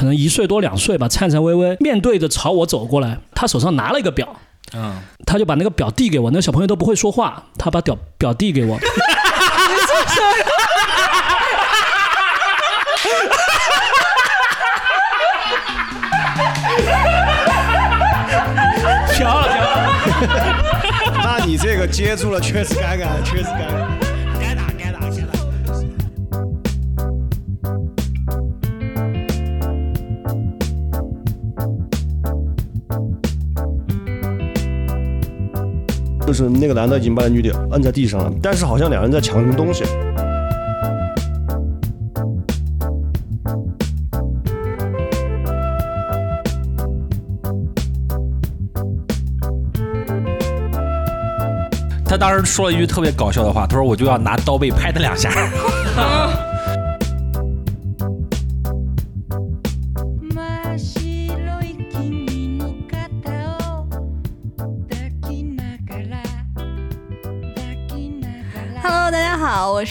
可能一岁多两岁吧，颤颤巍巍面对着朝我走过来，他手上拿了一个表，嗯，他就把那个表递给我，那个小朋友都不会说话，他把表表递给我。飘了飘了，那你这个接住了，确实尴尬，确实尴尬。就是那个男的已经把女的摁在地上了，但是好像两人在抢什么东西。他当时说了一句特别搞笑的话，他说我就要拿刀背拍他两下。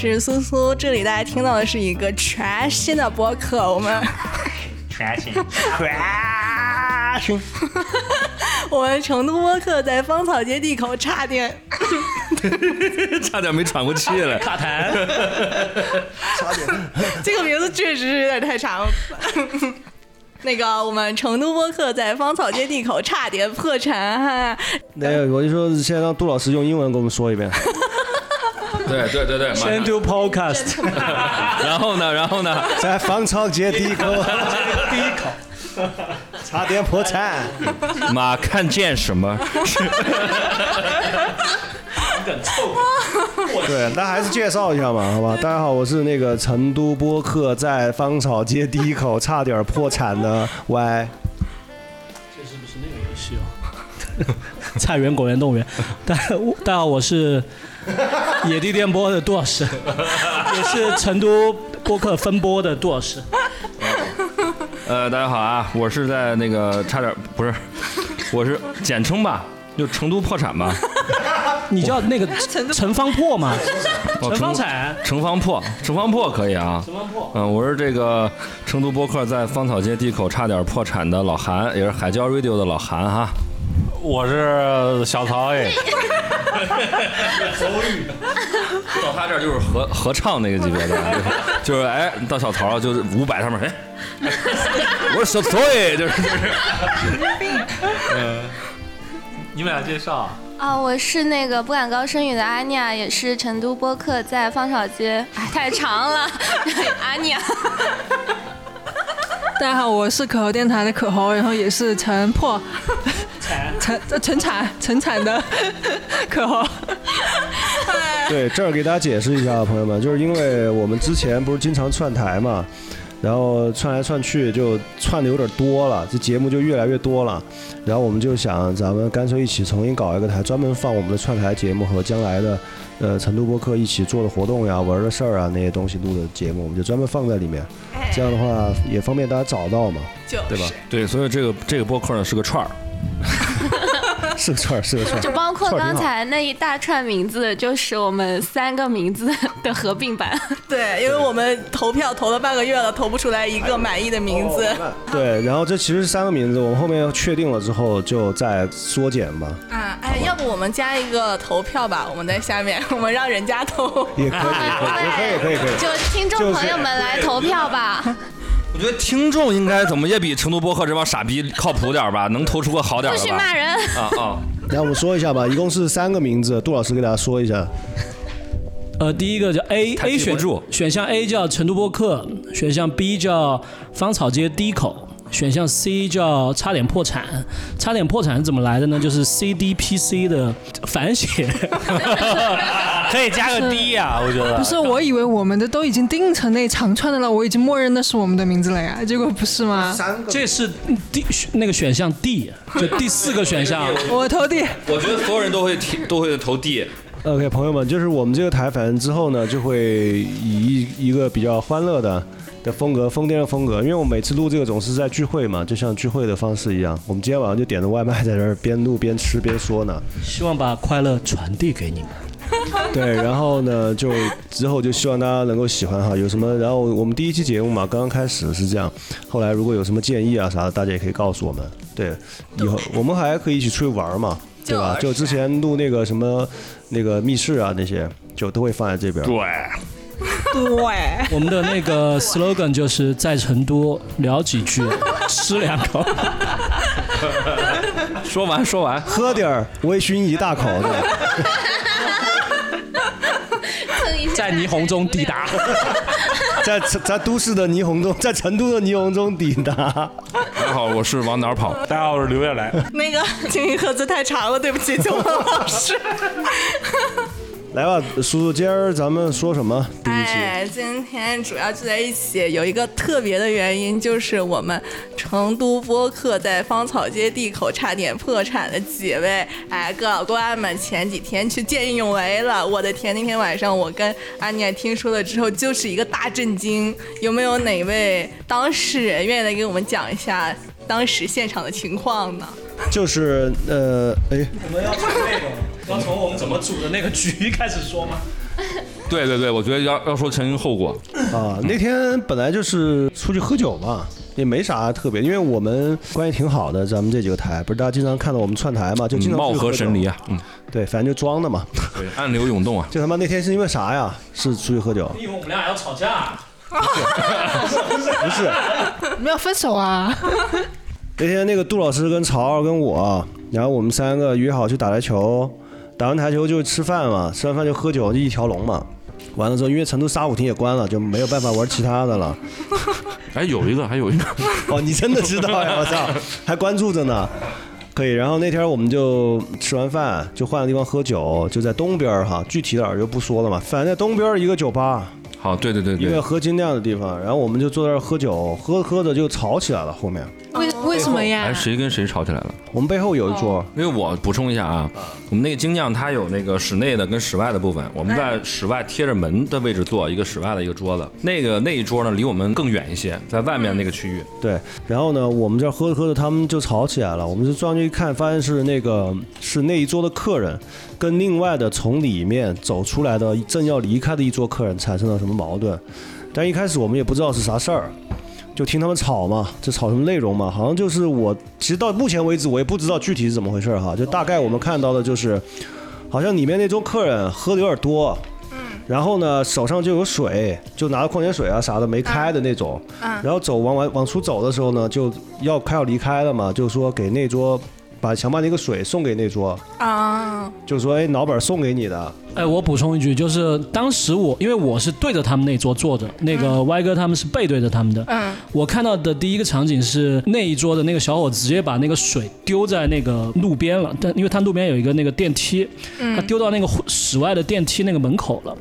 是苏苏，这里大家听到的是一个全新的播客，我们全新全新，我们成都播客在芳草街地口差点 差点没喘过气来。卡痰。差点这个名字确实是有点太长了。那个，我们成都播客在芳草街地口差点破产哈。那个我就说，现在让杜老师用英文给我们说一遍。对对对对，马上 do podcast，然后呢，然后呢？在芳草街地口，第一口。差点破产。妈看见什么？对，那还是介绍一下嘛，好吧？大家好，我是那个成都播客在芳草街第一口差点破产的 Y。这是不是那个游戏哦？菜园果园动物园。大大家好，我是 野地电波的杜老师，也是成都播客分播的杜老师。呃，大家好啊，我是在那个差点不是，我是简称吧，就成都破产吧。你叫那个陈方破吗？哦陈方产。陈方破，陈方破可以啊。陈方破。嗯，我是这个成都播客在芳草街地口差点破产的老韩，也是海椒 radio 的老韩哈。我是小曹哎，到他这儿就是合合唱那个级别的，就是就是哎，到小曹就是五百上面哎，我是小曹哎，就是就是。你们俩介绍。啊，我是那个不敢高声语的阿尼亚，也是成都播客在芳草街，哎，太长了，阿尼亚。大家好，我是可猴电台的可猴，然后也是陈破陈呃成产成产的可猴。对，这儿给大家解释一下，朋友们，就是因为我们之前不是经常串台嘛，然后串来串去就串的有点多了，这节目就越来越多了，然后我们就想，咱们干脆一起重新搞一个台，专门放我们的串台节目和将来的呃成都播客一起做的活动呀、玩的事儿啊那些东西录的节目，我们就专门放在里面，这样的话也方便大家找到嘛，就是对吧？对，所以这个这个播客呢是个串儿，是个串儿，是个串儿，就包括刚才那一大串名字，就是我们三个名字的合并版。对，因为我们投票投了半个月了，投不出来一个满意的名字。对，然后这其实是三个名字，我们后面确定了之后就再缩减吧，啊，哎，要不我们加一个投票吧？我们在下面，我们让人家投。也可以，也可以，也可以，可以，可以。就听众朋友们来投票吧。我觉得听众应该怎么也比成都播客这帮傻逼靠谱点儿吧，能投出个好点儿不的吧？许骂人。啊啊！来，我们说一下吧，一共是三个名字，杜老师给大家说一下。呃，第一个叫 A 他 A 选记不住选项 A 叫成都播客，选项 B 叫芳草街低口，选项 C 叫差点破产。差点破产是怎么来的呢？就是 CDPC 的反写。可以加个 D 呀、我觉得。不是，我以为我们的都已经定成那长串的了，我已经默认那是我们的名字了呀，结果不是吗？三个这是第那个选项 D，就第四个选项。我投 D。我觉得所有人都会提都会投 D。OK，朋友们，就是我们这个台，反正之后呢，就会以一一个比较欢乐的的风格，疯癫的风格。因为我每次录这个总是在聚会嘛，就像聚会的方式一样。我们今天晚上就点着外卖在这儿边录边吃边说呢。希望把快乐传递给你们。对，然后呢，就之后就希望大家能够喜欢哈，有什么，然后我们第一期节目嘛，刚刚开始是这样，后来如果有什么建议啊啥的，大家也可以告诉我们。对，以后我们还可以一起出去玩嘛，对吧？就之前录那个什么那个密室啊那些，就都会放在这边。对，对，我们的那个 slogan 就是在成都聊几句，吃两口。说完说完，喝点儿微醺一大口的，在霓虹中抵达。在在都市的霓虹中，在成都的霓虹中抵达。大家好，我是往哪儿跑？大家好，我是刘月来。那个静音盒子太长了，对不起，九文老师。来吧，叔叔，今儿咱们说什么？第一期。哎，今天主要聚在一起有一个特别的原因，就是我们成都播客在芳草街地口差点破产的几位哎哥老倌们前几天去见义勇为了。我的天，那天晚上我跟安妮听说了之后，就是一个大震惊。有没有哪位当事人愿意来给我们讲一下当时现场的情况呢？就是呃，哎，怎么要从那个，要从我们怎么组的那个局开始说吗？对对对，我觉得要要说前因后果。啊，那天本来就是出去喝酒嘛，也没啥特别，因为我们关系挺好的，咱们这几个台不是大家经常看到我们串台嘛，就经常貌合神离啊，嗯，对，反正就装的嘛。对，暗流涌动啊。就他妈那天是因为啥呀？是出去喝酒？你以为我们俩要吵架？不是，我们要分手啊！那天那个杜老师跟曹二跟我，然后我们三个约好去打台球，打完台球就吃饭嘛，吃完饭就喝酒，就一条龙嘛。完了之后，因为成都沙舞厅也关了，就没有办法玩其他的了。哎，有一个，还有一个，哦，你真的知道呀！我操，还关注着呢。可以，然后那天我们就吃完饭就换个地方喝酒，就在东边儿哈，具体点儿就不说了嘛。反正在东边儿一个酒吧，好，对对对一个对，喝精酿的地方，然后我们就坐在那儿喝酒，喝着喝着就吵起来了。后面为为什么呀哎，？谁跟谁吵起来了？我们背后有一桌，因为我补充一下啊，我们那个精酿它有那个室内的跟室外的部分，我们在室外贴着门的位置坐，一个室外的一个桌子。那个那一桌呢，离我们更远一些，在外面那个区域。对，然后呢，我们这儿喝着喝着，他们就吵起来了。我们就转进去一看，发现是那个是那一桌的客人，跟另外的从里面走出来的正要离开的一桌客人产生了什么矛盾。但一开始我们也不知道是啥事儿，就听他们吵嘛，这吵什么内容嘛？好像就是我，其实到目前为止我也不知道具体是怎么回事哈，就大概我们看到的就是，好像里面那桌客人喝的有点多。然后呢，手上就有水，就拿着矿泉水啊啥的没开的那种。然后走往往往出走的时候呢，就要快要离开了嘛，就说给那桌把想把那个水送给那桌，啊，就说哎老板送给你的，哎，我补充一句，就是当时我因为我是对着他们那桌坐着，那个歪哥他们是背对着他们的。嗯，我看到的第一个场景是那一桌的那个小伙子直接把那个水丢在那个路边了，但因为他路边有一个那个电梯，他丢到那个户室外的电梯那个门口了。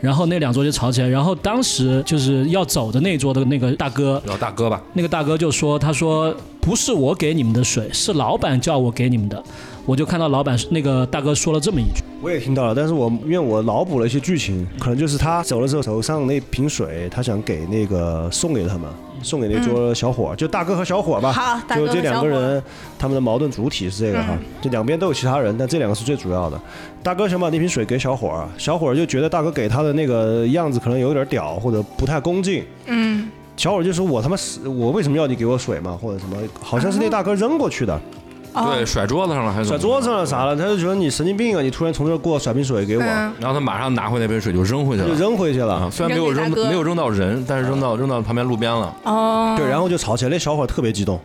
然后那两桌就吵起来，然后当时就是要走的那桌的那个大哥，老大哥吧，那个大哥就说：“他说不是我给你们的水，是老板叫我给你们的。”我就看到老板那个大哥说了这么一句。我也听到了，但是我因为我脑补了一些剧情，可能就是他走的时候手上那瓶水，他想给那个送给他们，送给那桌小伙儿，就大哥和小伙儿吧。好大哥就这两个人，他们的矛盾主体是这个哈，就两边都有其他人，但这两个是最主要的。大哥想把那瓶水给小伙，小伙就觉得大哥给他的那个样子可能有点屌，或者不太恭敬。嗯，小伙就说：“我他妈死我为什么要你给我水嘛？或者什么？好像是那大哥扔过去的，哦对，甩桌子上了还是甩桌子上了啥了？他就觉得你神经病啊！你突然从这儿过甩瓶水给我，嗯然后他马上拿回那杯水就扔回去就了。扔回去了啊，。虽然没有扔扔给大哥没有扔到人，但是扔到扔到旁边路边了。哦，对，然后就吵起来，那小伙儿特别激动。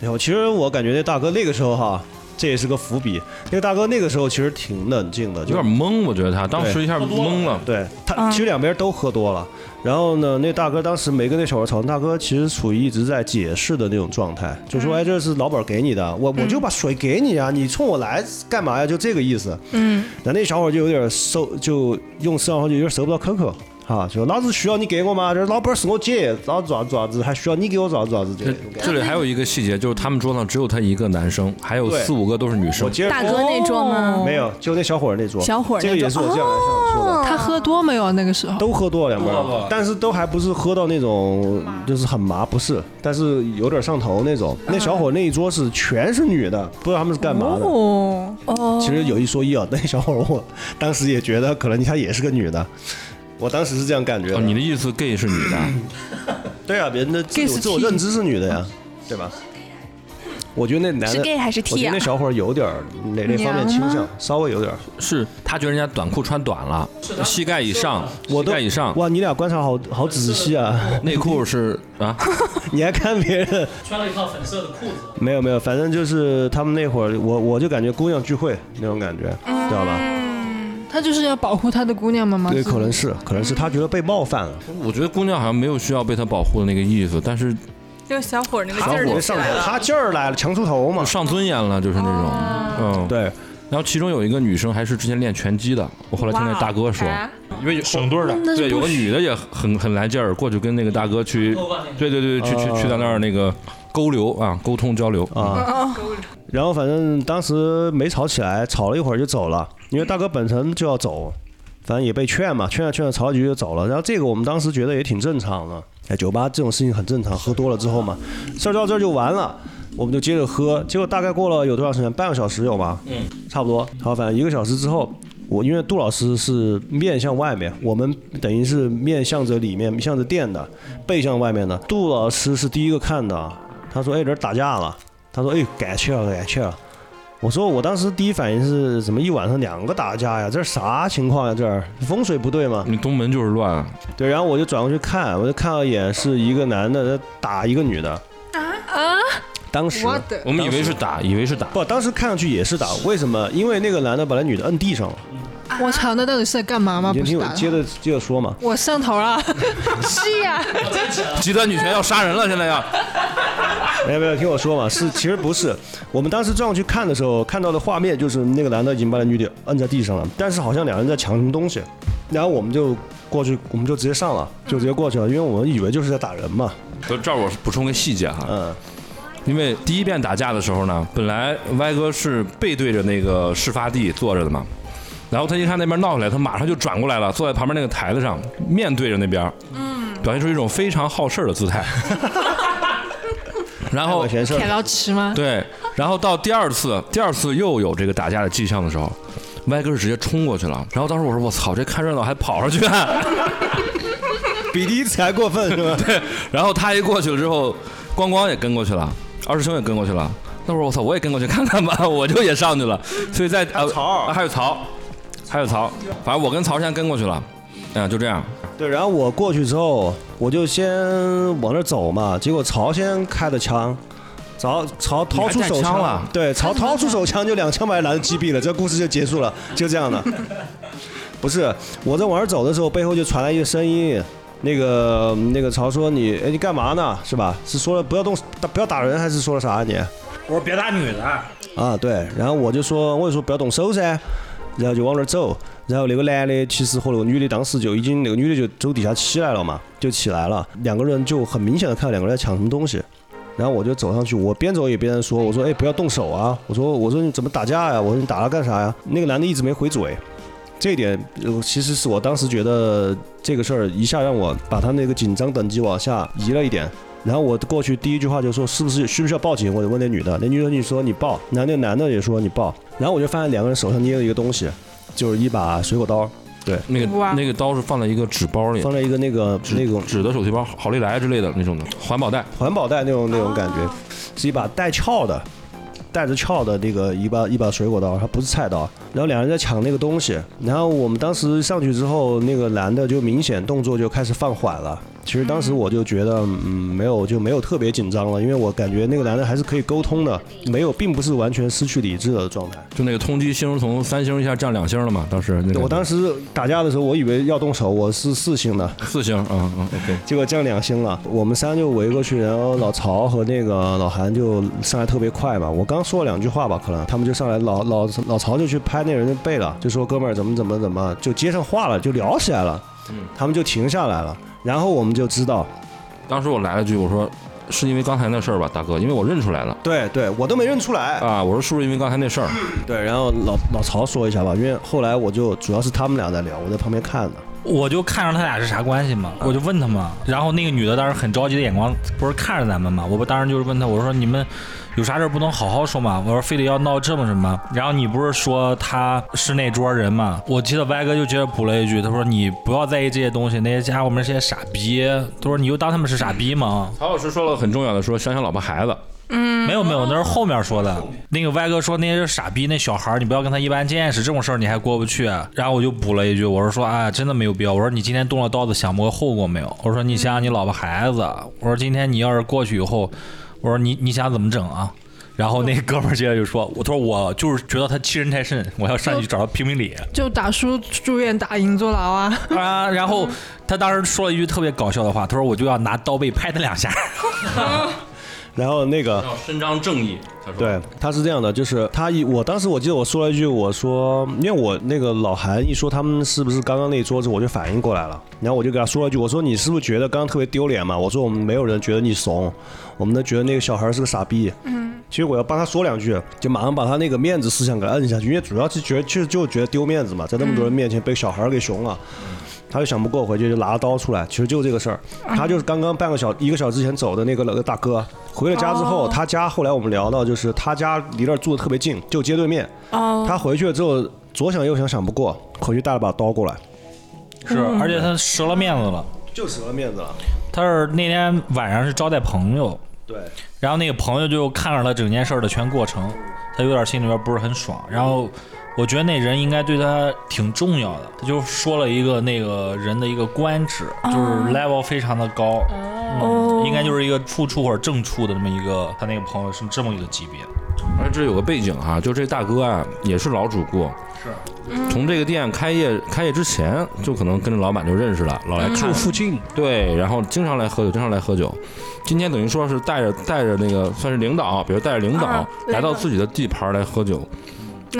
然后其实我感觉那大哥那个时候哈，这也是个伏笔。那个大哥那个时候其实挺冷静的，有点懵，我觉得他当时一下懵了。对他嗯其实两边都喝多了。然后呢，那大哥当时没跟那小伙吵，大哥其实处于一直在解释的那种状态，就说：“哎，这是老板给你的，我我就把水给你啊，你冲我来干嘛呀？”就这个意思。嗯，然后那小伙就有点受，就用四川话就有点舍不得可可。哈，就老子需要你给我吗？这老板是我姐，老子咋子咋子，还需要你给我咋子咋子这这种感觉。这里还有一个细节，就是他们桌上只有他一个男生，还有四五个都是女生我。接着大哥那桌吗？没有，就那小伙儿那桌，小伙儿这个也是我这样来想说的。他喝多没有？那个时候都喝多了两杯但是都还不是喝到那种就是很麻，不是，但是有点上头那种。那小伙那一桌是全是女的，不知道他们是干嘛的。哦，哦，其实有一说一啊，那小伙我当时也觉得可能他也是个女的，我当时是这样感觉哦，你的意思 gay 是女的？对啊，别人的自 gay 是我自我认知是女的呀，对吧？我觉得那男是的，gay 还是我觉 T 啊得那？小伙有点儿哪那方面倾向，稍微有点儿。是他觉得人家短裤穿短了，膝盖以上，膝我都盖以上，哇，你俩观察好好仔细啊！内裤是 啊，你还看别人？穿了一套粉色的裤子，没有没有，反正就是他们那会儿，我我就感觉姑娘聚会那种感觉，知道吧？他就是要保护他的姑娘们吗？对，可能是，可能是他觉得被冒犯了，我觉得姑娘好像没有需要被他保护的那个意思，但是就小伙儿那个小劲儿。他劲儿来了，强出头嘛。上尊严了，就是那种，嗯，。对，然后其中有一个女生还是之前练拳击的，我后来听那大哥说，哎因为有省队的，对有个女的也很很来劲儿，过去跟那个大哥去，对对对，去去去在那儿那个沟流啊，沟通交流。啊。然后反正当时没吵起来，吵了一会儿就走了，因为大哥本身就要走，反正也被劝嘛，劝着劝着吵几句就走了。然后这个我们当时觉得也挺正常的，哎，酒吧这种事情很正常，喝多了之后嘛，事儿到这儿就完了。我们就接着喝，结果大概过了有多长时间？半个小时有吗？嗯，差不多。好，反正一个小时之后，我因为杜老师是面向外面，我们等于是面向着里面，向着店的，背向外面的。杜老师是第一个看的，他说：“哎，这儿打架了。”他说：“哎，改去了，改去了。”我说：“我当时第一反应是怎么一晚上两个打架呀？这是啥情况呀？这儿风水不对吗？”你东门就是乱，对，然后我就转过去看，我就看了一眼，是一个男的在打一个女的。啊啊当时我们以为是打，以为是打，不，当时看上去也是打，为什么？因为那个男的把那女的摁地上了。我操，那到底是在干嘛吗？你不是打的听我接着接着说嘛。我上头了，是呀，极端女权要杀人了，现在要。没有没有，听我说嘛，是其实不是，我们当时转过去看的时候，看到的画面就是那个男的已经把那女的摁在地上了，但是好像两人在抢什么东西，然后我们就过去，我们就直接上了，就直接过去了，因为我们以为就是在打人嘛，就这儿我补充个细节哈，嗯，因为第一遍打架的时候呢，本来歪哥是背对着那个事发地坐着的嘛，然后他一看那边闹起来，他马上就转过来了，坐在旁边那个台子上，面对着那边，嗯，表现出一种非常好事儿的姿态。然后管闲事儿凯劳奇吗？对，然后到第二次，第二次又有这个打架的迹象的时候，歪哥是直接冲过去了。然后当时我说我操，这看热闹还跑上去看。比第一次还过分是吧？对，然后他一过去了之后，光光也跟过去了，二师兄也跟过去了。那会儿我操，我也跟过去看看吧，我就也上去了。所以在啊还有曹，还有曹，反正我跟曹先跟过去了，嗯，就这样。对，然后我过去之后，我就先往那儿走嘛，结果曹先开的枪。曹曹掏出手枪了对，曹掏出手枪就两枪把那男的击毙了，这故事就结束了，就这样的。不是，我在往那走的时候，背后就传来一个声音，那个那个曹说你哎你干嘛呢？是吧？是说了不要动不要打人，还是说了啥你？我说别打女的，啊，对，然后我就说，我就说不要动手噻，然后就往那儿走，然后那个男的其实和那个女的当时就已经那个女的就走地下起来了嘛，就起来了，两个人就很明显的看到两个人在抢什么东西，然后我就走上去，我边走也边说，我说哎不要动手啊，我说我说你怎么打架呀？我说你打他干啥呀？那个男的一直没回嘴。这一点，呃，其实是我当时觉得这个事儿一下让我把他那个紧张等级往下移了一点，然后我过去第一句话就说是不是需不需要报警？我就问那女的，那女的你说你报，然后那男的也说你报，然后我就发现两个人手上捏了一个东西，就是一把水果刀，对，那个那个刀是放在一个纸包里，放在一个那个那种纸的手提包，好利来之类的那种的环保袋。环保袋那种那种感觉，是一把带鞘的，带着鞘的那个一把一把水果刀，它不是菜刀。然后两人在抢那个东西，然后我们当时上去之后，那个男的就明显动作就开始放缓了。其实当时我就觉得，嗯，没有就没有特别紧张了，因为我感觉那个男的还是可以沟通的，没有，并不是完全失去理智的状态。就那个通缉星从三星一下降两星了嘛？当时那个我当时打架的时候，我以为要动手，我是四星的，四星，嗯嗯，OK。结果降两星了，我们三就围过去，然后老曹和那个老韩就上来特别快嘛。我刚说了两句话吧，可能他们就上来，老老老曹就去拍那人的背了，就说哥们儿怎么怎么怎么，就接上话了，就聊起来了。他们就停下来了，然后我们就知道，当时我来了句，我说是因为刚才那事儿吧，大哥，因为我认出来了对对，我都没认出来。啊，我说是不是因为刚才那事儿？对，然后老老曹说一下吧，因为后来我就主要是他们俩在聊，我在旁边看的。我就看着他俩是啥关系嘛，我就问他嘛，然后那个女的当时很着急的眼光不是看着咱们嘛，我不当时就是问他，我说你们有啥事儿不能好好说嘛，我说非得要闹这么什么，然后你不是说他是那桌人嘛，我记得歪哥就接着补了一句，他说你不要在意这些东西，那些家伙们是些傻逼，他说你就当他们是傻逼吗，曹老师说了很重要的，说想想老婆孩子，嗯没有没有，那是后面说的。那个歪哥说那些是傻逼，那小孩儿你不要跟他一般见识，这种事儿你还过不去。然后我就补了一句，我说说啊，真的没有必要。我说你今天动了刀子，想过后果没有？我说你想想你老婆孩子。我说今天你要是过去以后，我说你你想怎么整啊？然后那哥们儿接着就说，我他说我就是觉得他欺人太甚，我要上去找他评评理。就打输住院，打赢坐牢啊！啊，然后他当时说了一句特别搞笑的话，他说我就要拿刀背拍他两下。然后那个要伸张正义。他说，对，他是这样的，就是他一，我当时我记得我说了一句，我说，因为我那个老韩一说他们是不是刚刚那一桌子，我就反应过来了，然后我就给他说了一句，我说你是不是觉得刚刚特别丢脸嘛？我说我们没有人觉得你怂，我们都觉得那个小孩是个傻逼。嗯，其实我要帮他说两句，就马上把他那个面子思想给摁下去，因为主要是觉得其实就觉得丢面子嘛，在那么多人面前被小孩给熊了。他就想不过，回去就拿了刀出来，其实就这个事儿。他就是刚刚半个小一个小时之前走的那个那个大哥，回了家之后，他家后来我们聊到，就是他家离那儿住的特别近，就街对面。哦，他回去了之后，左想右想想不过，回去带了把刀过来，是，而且他折了面子了。就折了面子了。他是那天晚上是招待朋友，对，然后那个朋友就看着他整件事儿的全过程，他有点心里边不是很爽。然后我觉得那人应该对他挺重要的，他就说了一个那个人的一个官职，就是 level 非常的高，哦。应该就是一个副处或者正处的这么一个，他那个朋友是这么一个级别。而这有个背景哈，就这大哥啊，也是老主顾，是。从这个店开业开业之前，就可能跟着老板就认识了，老来看。住。附近，对，然后经常来喝酒，经常来喝酒。今天等于说是带着带着那个算是领导，比如带着领导啊来到自己的地盘来喝酒，那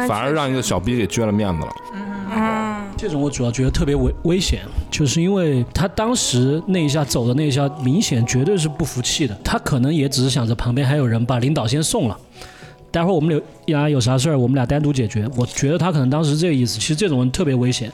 反而让一个小逼给撅了面子了。嗯这种我主要觉得特别危危险，就是因为他当时那一下走的那一下，明显绝对是不服气的。他可能也只是想着旁边还有人把领导先送了，待会儿我们有呀有啥事儿我们俩单独解决。我觉得他可能当时这个意思。其实这种人特别危险。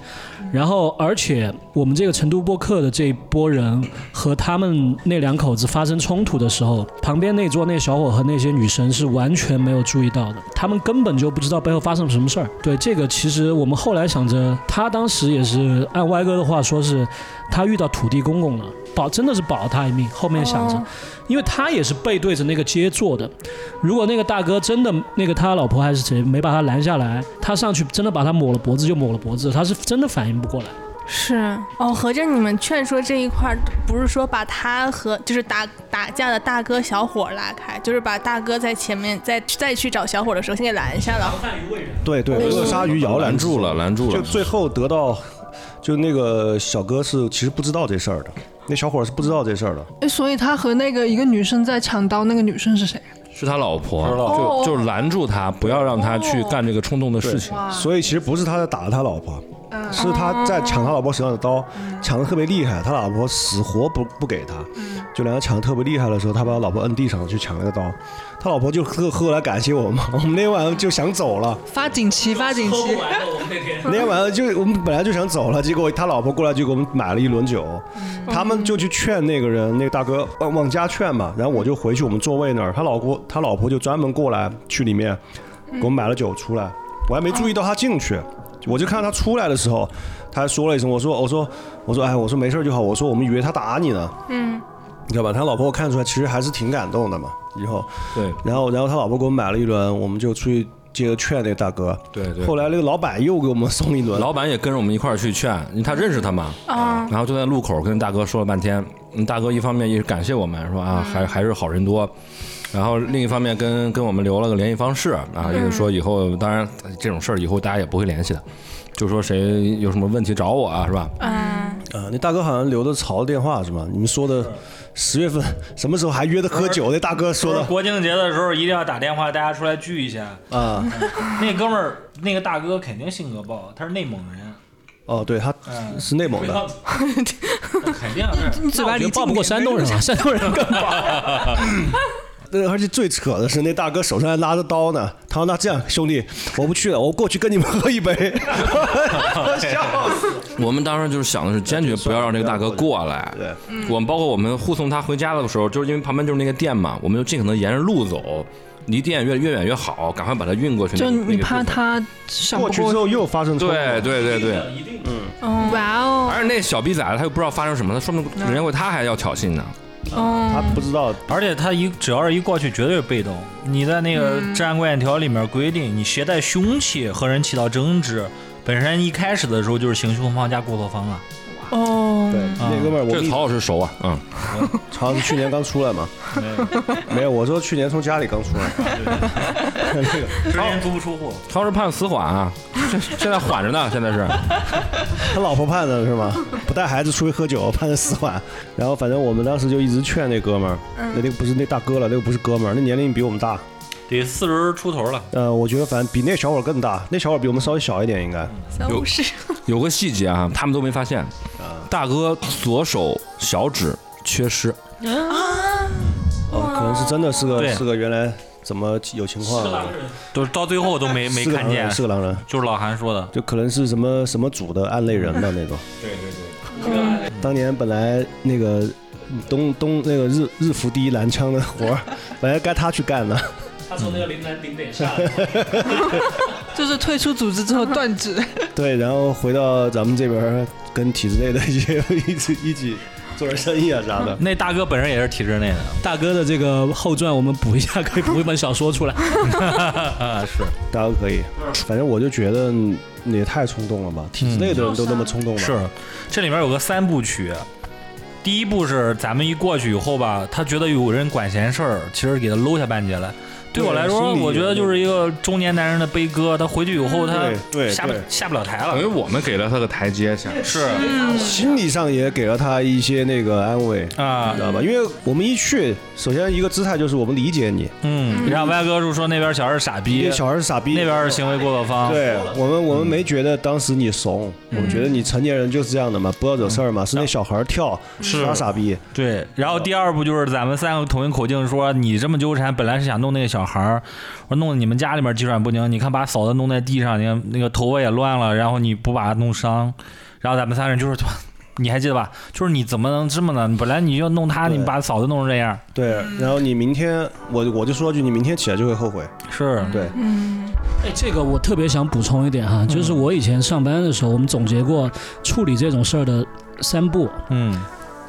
然后，而且我们这个成都播客的这一波人和他们那两口子发生冲突的时候，旁边那桌那小伙和那些女生是完全没有注意到的，他们根本就不知道背后发生了什么事儿。对这个，其实我们后来想着，他当时也是按歪哥的话说是，他遇到土地公公了，保真的是保了他一命。后面想着，哦因为他也是背对着那个街坐的，如果那个大哥真的那个他老婆还是谁没把他拦下来，他上去真的把他抹了脖子就抹了脖子，他是真的反应不过来。是哦，合着你们劝说这一块，不是说把他和就是打打架的大哥小伙拉开，就是把大哥在前面再再去找小伙的时候先给拦下了。对对，扼杀于摇篮拦住了，拦住了。就最后得到，就那个小哥是其实不知道这事儿的，那小伙是不知道这事儿的。哎，所以他和那个一个女生在抢刀，那个女生是谁？是他老婆，哦。就就拦住他，不要让他去干这个冲动的事情。所以其实不是他在打他老婆，是他在抢他老婆手上的刀，抢的特别厉害，他老婆死活不不给他，就两个抢的特别厉害的时候，他把他老婆摁地上去抢那个刀，他老婆就后后来感谢我们，我们那天晚上就想走了，发锦旗，发锦旗。那天。晚上就我们本来就想走了，结果他老婆过来就给我们买了一轮酒，他们就去劝那个人，那个大哥往往家劝嘛，然后我就回去我们座位那儿，他老婆他老婆就专门过来去里面给我们买了酒出来，我还没注意到他进去，我就看到他出来的时候，他还说了一声，我说我说我说哎我说没事就好，我说我们以为他打你呢，嗯，你知道吧？他老婆我看出来其实还是挺感动的嘛，以后对然后然后他老婆给我们买了一轮，我们就出去接着劝那个大哥，对对。后来那个老板又给我们送一轮，老板也跟着我们一块儿去劝，因为他认识他嘛。啊然后就在路口跟大哥说了半天。嗯，大哥一方面也是感谢我们，说啊还还是好人多，然后另一方面跟跟我们留了个联系方式啊，意思说以后当然这种事儿以后大家也不会联系的，就说谁有什么问题找我啊，是吧？嗯，啊，那大哥好像留的曹的电话是吧？你们说的十月份什么时候还约的喝酒？那大哥说的国庆节的时候一定要打电话，大家出来聚一下。啊，那哥们儿，那个大哥肯定性格暴，他是内蒙人，哦，对，他是内蒙的，肯定是。你嘴巴离近我觉得爆不过山东人啊，山东人更爆。呃，而且最扯的是，那大哥手上还拿着刀呢。他说：“那这样，兄弟，我不去了，我过去跟你们喝一杯。”我笑死。我们当时就是想的是坚决不要让这个大哥过来。对，我们包括我们护送他回家的时候，就是因为旁边就是那个店嘛，我们就尽可能沿着路走，离店越越远越好，赶快把他运过去。就你怕。他过去之后又发生冲突。对对对对，哇哦，而且那小逼崽子他又不知道发生什么，他说明人家为他还要挑衅呢。他不知道，而且他一只要是一过去，绝对是被动。你在那个治安管理条里面规定，你携带凶器和人起到争执，本身一开始的时候就是行凶方加过错方啊。哦，对，那哥们儿，我们这曹老师熟啊，嗯，曹老师去年刚出来嘛？没有，我说去年从家里刚出来。那个之前足不出户，曹老师判死缓啊，现现在缓着呢，现在是。他老婆判的是吗？不带孩子出去喝酒，判的死缓。然后反正我们当时就一直劝那哥们儿，那那个不是那大哥了，那个不是哥们儿，那年龄比我们大。得四十出头了。呃，我觉得反正比那小伙儿更大，那小伙儿比我们稍微小一点，应该。三五十，有个细节啊，他们都没发现，大哥左手小指缺失啊，哦，可能是真的是个是个原来怎么有情况了，都到最后都没 没看见是个狼人，是个狼人，就是老韩说的。就可能是什么什么组的暗类人吧 那种。对对对。当年本来那个东东那个日日服第一蓝枪的活儿，本来该他去干的。他从那个零零零点下来，就是退出组织之后断指。对，然后回到咱们这边跟体制内的一些一起一起做点生意啊啥的。那大哥本人也是体制内的大哥的这个后传我们补一下，可以补一本小说出来。啊，是大哥可以，反正我就觉得你也太冲动了吧，体制内的人都那么冲动吗？是，这里面有个三部曲。第一步是咱们一过去以后吧，他觉得有人管闲事儿，其实给他搂下半截来。对我来说，我觉得就是一个中年男人的悲歌。他回去以后，他下不下不了台了等于。我们给了他个台阶下。是心理上也给了他一些那个安慰，啊知，道吧？因为我们一去，首先一个姿态就是我们理解你，嗯，然后歪哥就说那边小孩是傻逼小孩是傻逼，那边是行为过错方。对我们，我们没觉得当时你怂，我们觉得你成年人就是这样的嘛，不要惹事儿嘛。是那小孩跳，是耍傻逼，对，然后第二步就是咱们三个统一口径说，你这么纠缠，本来是想弄那个小孩儿，我说弄得你们家里面鸡软不宁，你看把嫂子弄在地上，你看那个头发也乱了，然后你不把她弄伤，然后咱们三人就是，你还记得吧？就是你怎么能这么呢？本来你就弄她，你把嫂子弄成这样，对。然后你明天，我我就说句，你明天起来就会后悔。是对，哎，这个我特别想补充一点哈，就是我以前上班的时候，我们总结过处理这种事儿的三步，嗯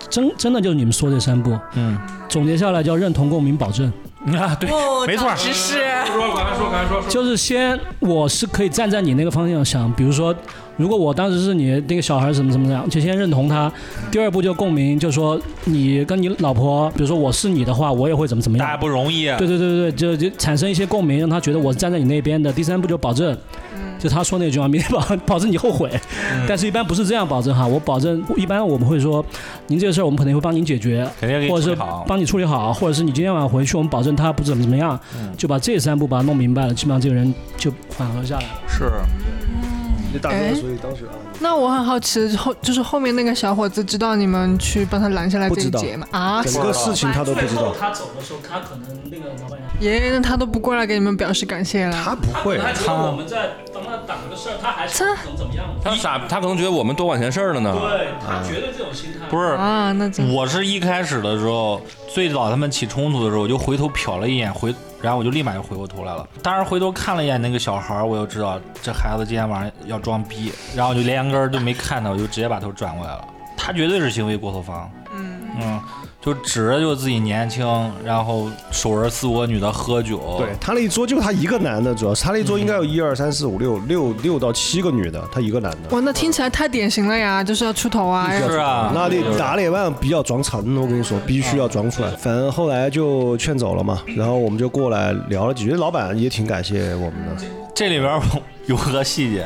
真真的就是你们说这三步，嗯总结下来叫认同、共鸣、保证。啊，对，哦没错长知识。说，刚才说，刚才说，就是先我是可以站在你那个方向想，比如说，如果我当时是你那个小孩怎么怎么样，就先认同他。第二步就共鸣，就说你跟你老婆，比如说我是你的话，我也会怎么怎么大家。不容易，对对对对，就就产生一些共鸣，让他觉得我是站在你那边的。第三步就保证，就他说那句话，明天保保证你后悔。但是一般不是这样保证哈，我保证一般我们会说，您这个事儿我们肯定会帮您解决，肯定或者是。帮你处理好，或者是你今天晚上回去，我们保证他不怎么怎么样，就把这三步把它弄明白了，基本上这个人就缓和下来了。是，那大哎。哥，所以当时啊，那我很好奇，后就是后面那个小伙子知道你们去帮他拦下来这一节吗？啊，整个事情他都不知道，他走的时候，他可能那个老板娘，爷那他都不过来给你们表示感谢了他。不会，他觉得我们在帮他挡个事儿，他还是这怎么怎么样？他傻，他可能觉得我们多管闲事儿了呢。对他绝对这种心态。不是啊，那真我是一开始的时候，最早他们起冲突的时候，我就回头瞟了一眼，回，然后我就立马就回过头来了。当时回头看了一眼那个小孩儿，我就知道这孩子今天晚上要装逼，然后我就连根儿都没看他，我就直接把头转过来了。他绝对是行为过错方，嗯就指着就自己年轻，然后手着四五个女的喝酒，对他那一桌就他一个男的，主要是他那一桌应该有一二三四五六六六到七个女的，他一个男的。哇，那听起来太典型了呀，就是要出头啊。是啊，那得打脸腕比较装沉，我跟你说，必须要装出来。反正后来就劝走了嘛，然后我们就过来聊了几句，老板也挺感谢我们的。这里边有个细节，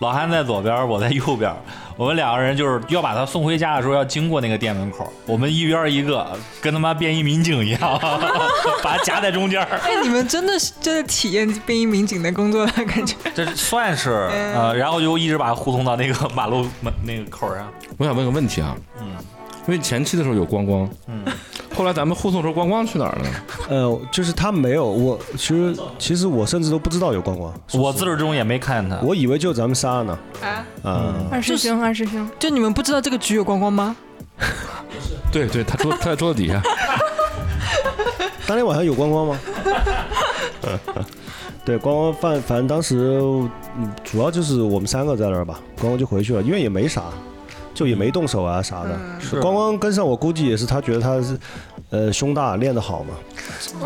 老韩在左边，我在右边。我们两个人就是要把他送回家的时候，要经过那个店门口，我们一边一个，跟他妈便衣民警一样，把他夹在中间儿。哎，你们真的是真的体验便衣民警的工作的感觉。这算是呃，然后就一直把他护送到那个马路门那个口上。我想问个问题啊，嗯，因为前期的时候有光光，嗯，后来咱们护送的时候光光去哪儿了？呃，就是他没有我，其实其实我甚至都不知道有光光，我自始至终也没看见他。我以为就咱们仨呢。啊，啊，二师兄，二师兄，就你们不知道这个局有光光吗？对对，他桌他在桌子底下。当天晚上有光光吗？对，光光反反正当时嗯主要就是我们三个在那儿吧，光光就回去了，因为也没啥，就也没动手啊啥的。是光光跟上我估计也是他觉得他是呃胸大练得好嘛，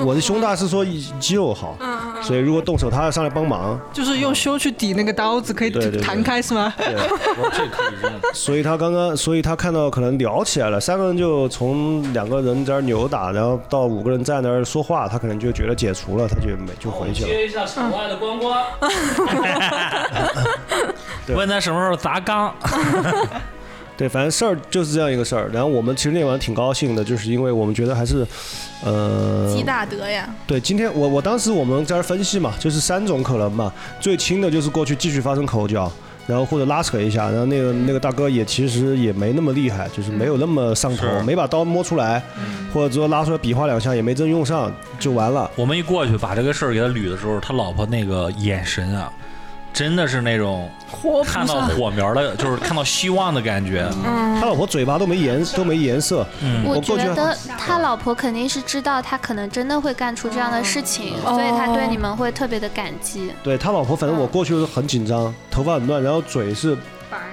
我的胸大是说肌肉好，所以如果动手他要上来帮忙，就是用胸去抵那个刀子，可以弹开是吗？对，这可以。所以他刚刚，所以他看到可能聊起来了，三个人就从两个人在那儿扭打，然后到五个人在那儿说话，他可能就觉得解除了，他就没就回去了。接一下场外的光光，问他什么时候砸缸？对，反正事儿就是这样一个事儿。然后我们其实那晚挺高兴的，就是因为我们觉得还是，呃，积大德呀。对，今天我我当时我们在这儿分析嘛，就是三种可能嘛，最轻的就是过去继续发生口角，然后或者拉扯一下，然后那个那个大哥也其实也没那么厉害，就是没有那么上头，没把刀摸出来，或者说拉出来比划两下也没真用上，就完了。我们一过去把这个事儿给他捋的时候，他老婆那个眼神啊，真的是那种看到火苗的，就是看到希望的感觉。他老婆嘴巴都没颜都没颜色，嗯，我觉得他老婆肯定是知道他可能真的会干出这样的事情，所以他对你们会特别的感激。对他老婆，反正我过去是很紧张，头发很乱，然后嘴是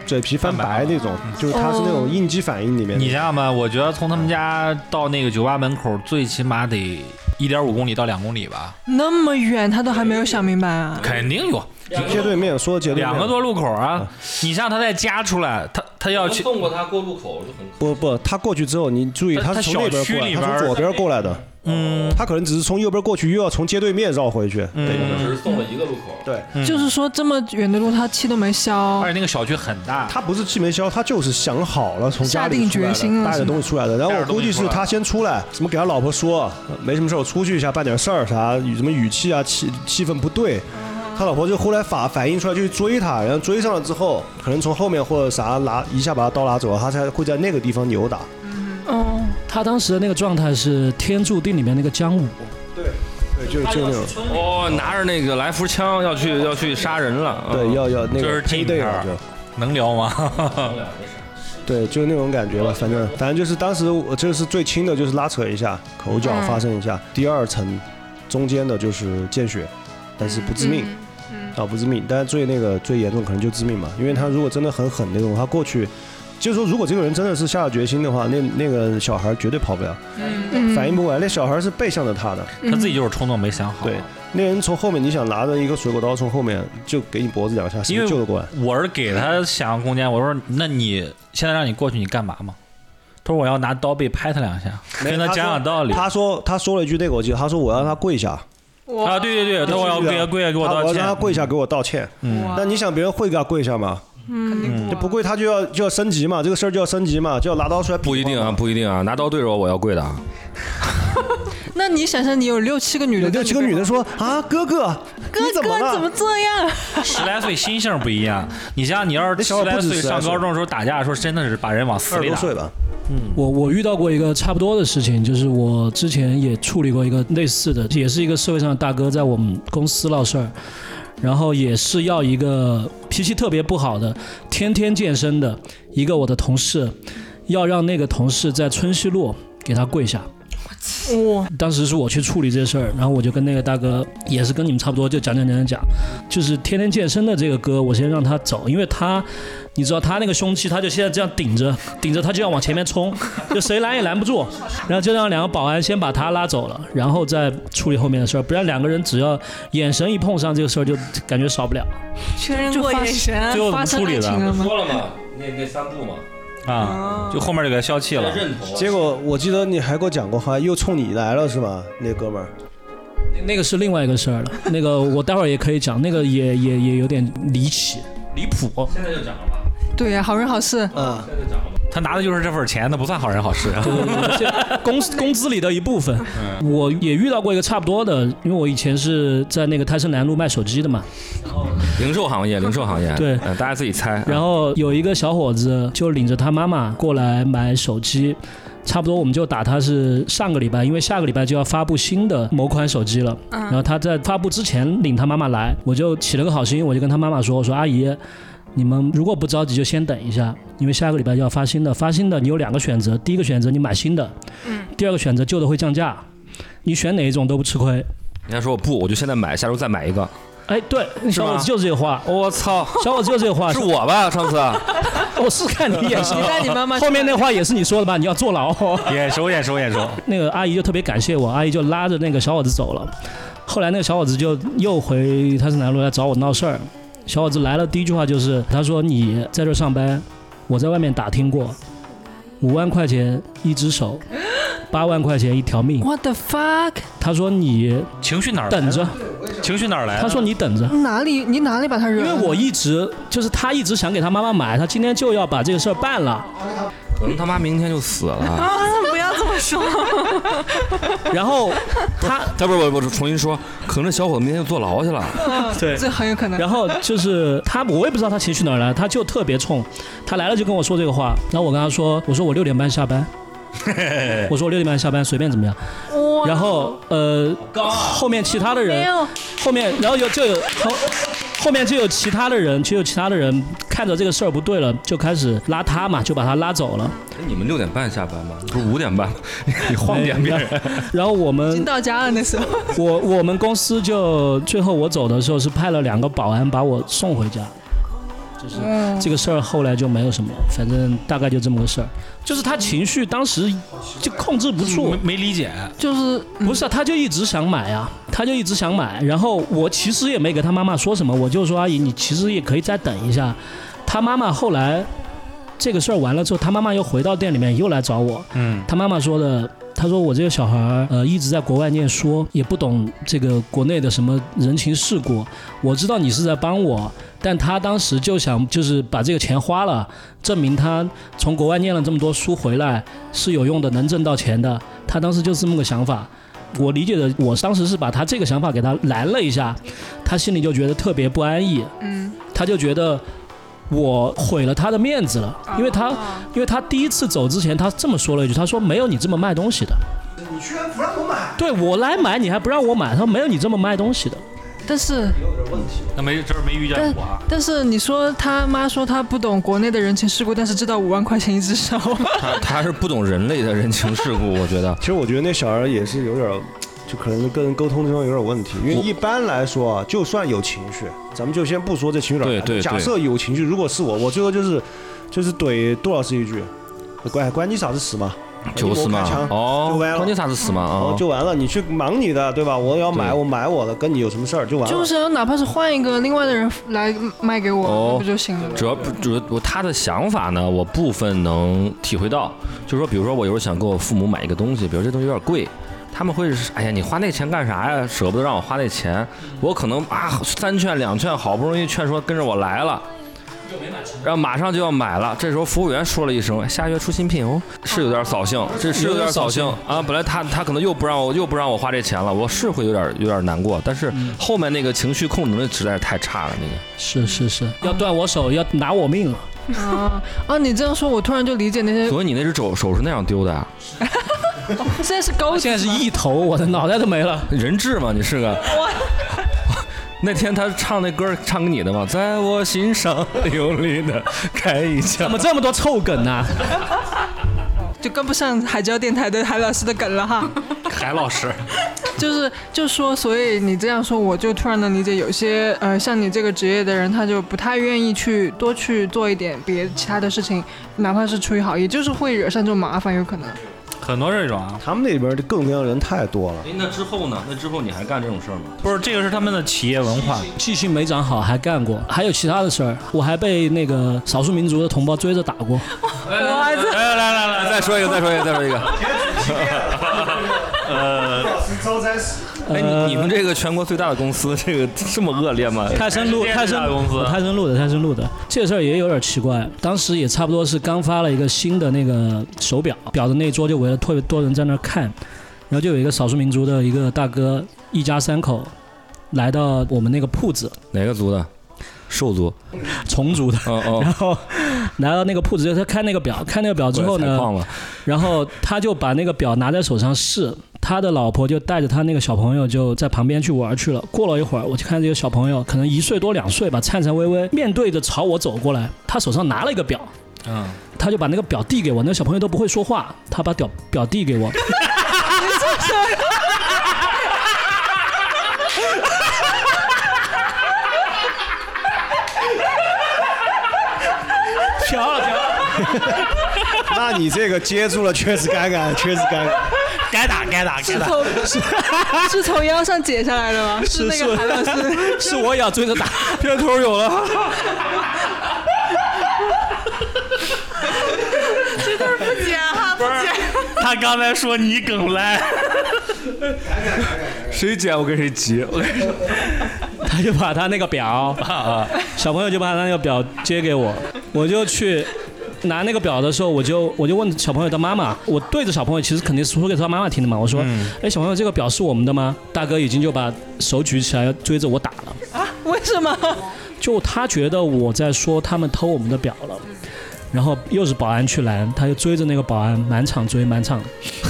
嘴皮翻白那种，就是他是那种应激反应里面。你想想吧，我觉得从他们家到那个酒吧门口，最起码得一点五公里到两公里吧，那么远，他都还没有想明白啊！肯定有。街对面说的街对面，两个多路口啊。你像他再加出来，他他要去，送过他过路口就很不不，他过去之后，你注意，他他是从那边过来，他从左边过来的，嗯，他可能只是从右边过去，又要从街对面绕回去。嗯对只是送了一个路口。对，就是说这么远的路，他气都没消而。且那个小区很大，他不是气没消，他就是想好了从家里出来带着东西出来的。然后我估计是他先出来，什么给他老婆说没什么事，我出去一下办点事儿啥，语什么语气啊气气氛不对。他老婆就后来反反应出来，就去追他，然后追上了之后，可能从后面或者啥拿一下把他刀拿走了，他才会在那个地方扭打。哦，他当时的那个状态是《天注定》里面那个姜武，对，对就就那种，哦，拿着那个来福枪要去要去杀人了。对，嗯要要那个这是配对。能聊吗？对，就是那种感觉吧，反正反正就是当时我这是最轻的，就是拉扯一下，口角发生一下。第二层中间的就是见血，但是不致命，啊不致命，但是最那个最严重可能就致命嘛，因为他如果真的很狠那种，他过去。就是说，如果这个人真的是下了决心的话，那那个小孩绝对跑不了，嗯反应不过来。那小孩是背向着他的，他自己就是冲动没想好。对，那人从后面，你想拿着一个水果刀从后面就给你脖子两下，谁因为救得过来？我是给他想象空间，我说那你现在让你过去，你干嘛嘛？他说我要拿刀背拍他两下，跟他讲讲道理。他说他说了一句那个我记得，他说我要让他跪下，啊，对对对，他说我要跪下跪下给我道他我要让他。跪下给我道歉。嗯，那你想别人会给他跪下吗？肯定这不贵他就要就要升级嘛，这个事儿就要升级嘛，就要拿刀出来。不一定啊，不一定啊，拿刀对着我，我要跪的啊。那你想想，你有六七个女的，六七个女的说啊，哥哥，哥你怎么了？哥怎么这样？十来岁心性不一样。你想想，你要是十来岁上高中的时候打架的时候，真的是把人往死里打。二十多岁吧，我我遇到过一个差不多的事情，就是我之前也处理过一个类似的，也是一个社会上的大哥在我们公司闹事儿，然后也是要一个脾气特别不好的，天天健身的一个我的同事，要让那个同事在春熙路给他跪下。哇，当时是我去处理这事儿，然后我就跟那个大哥也是跟你们差不多，就讲讲讲讲讲，就是天天健身的这个哥，我先让他走，因为他，你知道他那个凶器，他就现在这样顶着，顶着他就要往前面冲，就谁拦也拦不住，然后就让两个保安先把他拉走了，然后再处理后面的事儿，不然两个人只要眼神一碰上，这个事儿就感觉少不了。确认过眼神，最后怎么处理了说？了嘛，那那三步嘛，啊，就后面就给他消气了。认头结果我记得你还给我讲过，好像又冲你来了是吧？那哥们儿，那个是另外一个事儿了，那个我待会儿也可以讲，那个也也也有点离奇。离谱。现在就讲了吧？对呀，好人好事。嗯，他拿的就是这份钱，那不算好人好事。对对对，这工工资里的一部分。我也遇到过一个差不多的，因为我以前是在那个泰森南路卖手机的嘛，零售行业，零售行业，对嗯大家自己猜。然后有一个小伙子就领着他妈妈过来买手机，差不多我们就打他是上个礼拜，因为下个礼拜就要发布新的某款手机了。然后他在发布之前领他妈妈来，我就起了个好心，我就跟他妈妈说：“我说阿姨，你们如果不着急就先等一下，因为下个礼拜就要发新的，发新的你有两个选择，第一个选择你买新的，嗯第二个选择旧的会降价，你选哪一种都不吃亏。”人家说我不，我就现在买，下周再买一个。哎，对，小伙子就是这个话，我操，小伙子就是这个话，是我吧？上次 我是看你眼熟，你带你妈妈后面那话也是你说的吧？你要坐牢。眼熟眼熟眼熟。那个阿姨就特别感谢我，阿姨就拉着那个小伙子走了。后来那个小伙子就又回他是南路来找我闹事儿。小伙子来了，第一句话就是他说：“你在这上班，我在外面打听过，五万块钱一只手，八万块钱一条命。What the fuck？” 他说：“你情绪哪儿来等着。情绪哪儿来”？他说：“你等着。”哪里你哪里把他惹了？因为我一直就是他一直想给他妈妈买，他今天就要把这个事儿办了。可能他妈明天就死了。啊，不要这么说。然后他他不是我，我重新说，可能这小伙子明天就坐牢去了。对 这很有可能。然后就是他，我也不知道他情绪哪儿来，他就特别冲，他来了就跟我说这个话，然后我跟他说，我说我六点半下班，我说我六点半下班，随便怎么样。然后呃，后面其他的人，后面然后有就有后后面就有其他的人，就有其他的人看着这个事儿不对了，就开始拉他嘛，就把他拉走了。哎你们六点半下班吗？不是五点半？你晃点别人。然后我已们经到家了那时候。我我们公司就最后我走的时候是派了两个保安把我送回家，就是这个事儿后来就没有什么了，反正大概就这么个事儿。就是他情绪当时就控制不住没，没理解，就是不是啊，他就一直想买啊，他就一直想买。然后我其实也没给他妈妈说什么，我就说阿姨，你其实也可以再等一下。他妈妈后来这个事儿完了之后，他妈妈又回到店里面又来找我，嗯，他妈妈说的，他说我这个小孩儿呃一直在国外念书，也不懂这个国内的什么人情世故。我知道你是在帮我，但他当时就想就是把这个钱花了，证明他从国外念了这么多书回来是有用的，能挣到钱的。他当时就是这么个想法。我理解的，我当时是把他这个想法给他拦了一下，他心里就觉得特别不安逸，嗯，他就觉得我毁了他的面子了，因为他因为他第一次走之前，他这么说了一句，他说没有你这么卖东西的。你居然不让我买，对我来买，你还不让我买？他说没有你这么卖东西的。但是那没这儿没遇见过啊。但是你说他妈说他不懂国内的人情世故，但是知道五万块钱一只手，他他是不懂人类的人情世故，我觉得。其实我觉得那小孩也是有点儿，就可能跟人沟通这方面有点问题。因为一般来说啊，就算有情绪，咱们就先不说这情绪哪来的对对对假设有情绪，如果是我，我最后就是就是怼杜老师一句，关关你啥子事嘛？就是嘛哦就完，了关你啥子事嘛？哦啊，，就完了，你去忙你的，对吧？我要买我买我的，跟你有什么事儿就完了。就是哪怕是换一个另外的人来卖给我，哦不就行了吗？主要不主要我他的想法呢，我部分能体会到，就是说，比如说我有时候想给我父母买一个东西，比如这东西有点贵。他们会是，哎呀，你花那钱干啥呀？舍不得让我花那钱，我可能啊三劝两劝，好不容易劝说跟着我来了，然后马上就要买了。这时候服务员说了一声：“下月出新品哦。”是有点扫兴，这是有点扫兴啊！本来他他可能又不让我又不让我花这钱了，我是会有点有点难过。但是后面那个情绪控制能力实在是太差了，那个。是是是，要断我手，要拿我命了。啊啊！你这样说，我突然就理解那些所以你那只手手是那样丢的啊？现在是高现在是一头，我的脑袋都没了。人质嘛？你是个？那天他唱那歌唱给你的嘛？在我心上用力的开一枪怎。么这么多臭梗啊？就跟不上海椒电台的海老师的梗了哈。海老师，就是就说，所以你这样说，我就突然能理解，有些呃像你这个职业的人，他就不太愿意去多去做一点别其他的事情，哪怕是出于好意，就是会惹上这种麻烦，有可能。很多这种啊，他们那边的各种各样的人太多了。哎，那之后呢？那之后你还干这种事儿吗？不是这个是他们的企业文化。记性没长好，还干过，还有其他的事儿，我还被那个少数民族的同胞追着打过。来来来来来，再说一个，再说一个，再说一个。老师招灾死。哎，呃你你们这个全国最大的公司，这个这么恶劣吗？泰森路，泰森大公司泰森路的，泰森路的，这事儿也有点奇怪。当时也差不多是刚发了一个新的那个手表，表的那一桌就围了特别多人在那儿看，然后就有一个少数民族的一个大哥，一家三口来到我们那个铺子，哪个族的？兽族。虫族的，哦哦。然后来到那个铺子，他看那个表，看那个表之后呢。然后他就把那个表拿在手上试，他的老婆就带着他那个小朋友就在旁边去玩去了。过了一会儿，我就看这个小朋友可能一岁多两岁吧，颤颤巍巍面对着朝我走过来，他手上拿了一个表，嗯，他就把那个表递给我，那个小朋友都不会说话，他把表表递给我。那你这个接住了，确实尴尬，确实尴尬。该打该打 该打。是从是是从腰上解下来的吗？是那个韩老师。是我也要追着打，片头有了。不剪哈，不剪。他刚才说你梗来，谁剪我跟谁急。我跟你说，他就把他那个表，小朋友就把他那个表接给我，我就去拿那个表的时候，我就我就问小朋友的妈妈，我对着小朋友其实肯定是说给他妈妈听的嘛，我说，哎，小朋友这个表是我们的吗？大哥已经就把手举起来追着我打了，啊？为什么？就他觉得我在说他们偷我们的表了。然后又是保安去拦，他就追着那个保安满场追，满场，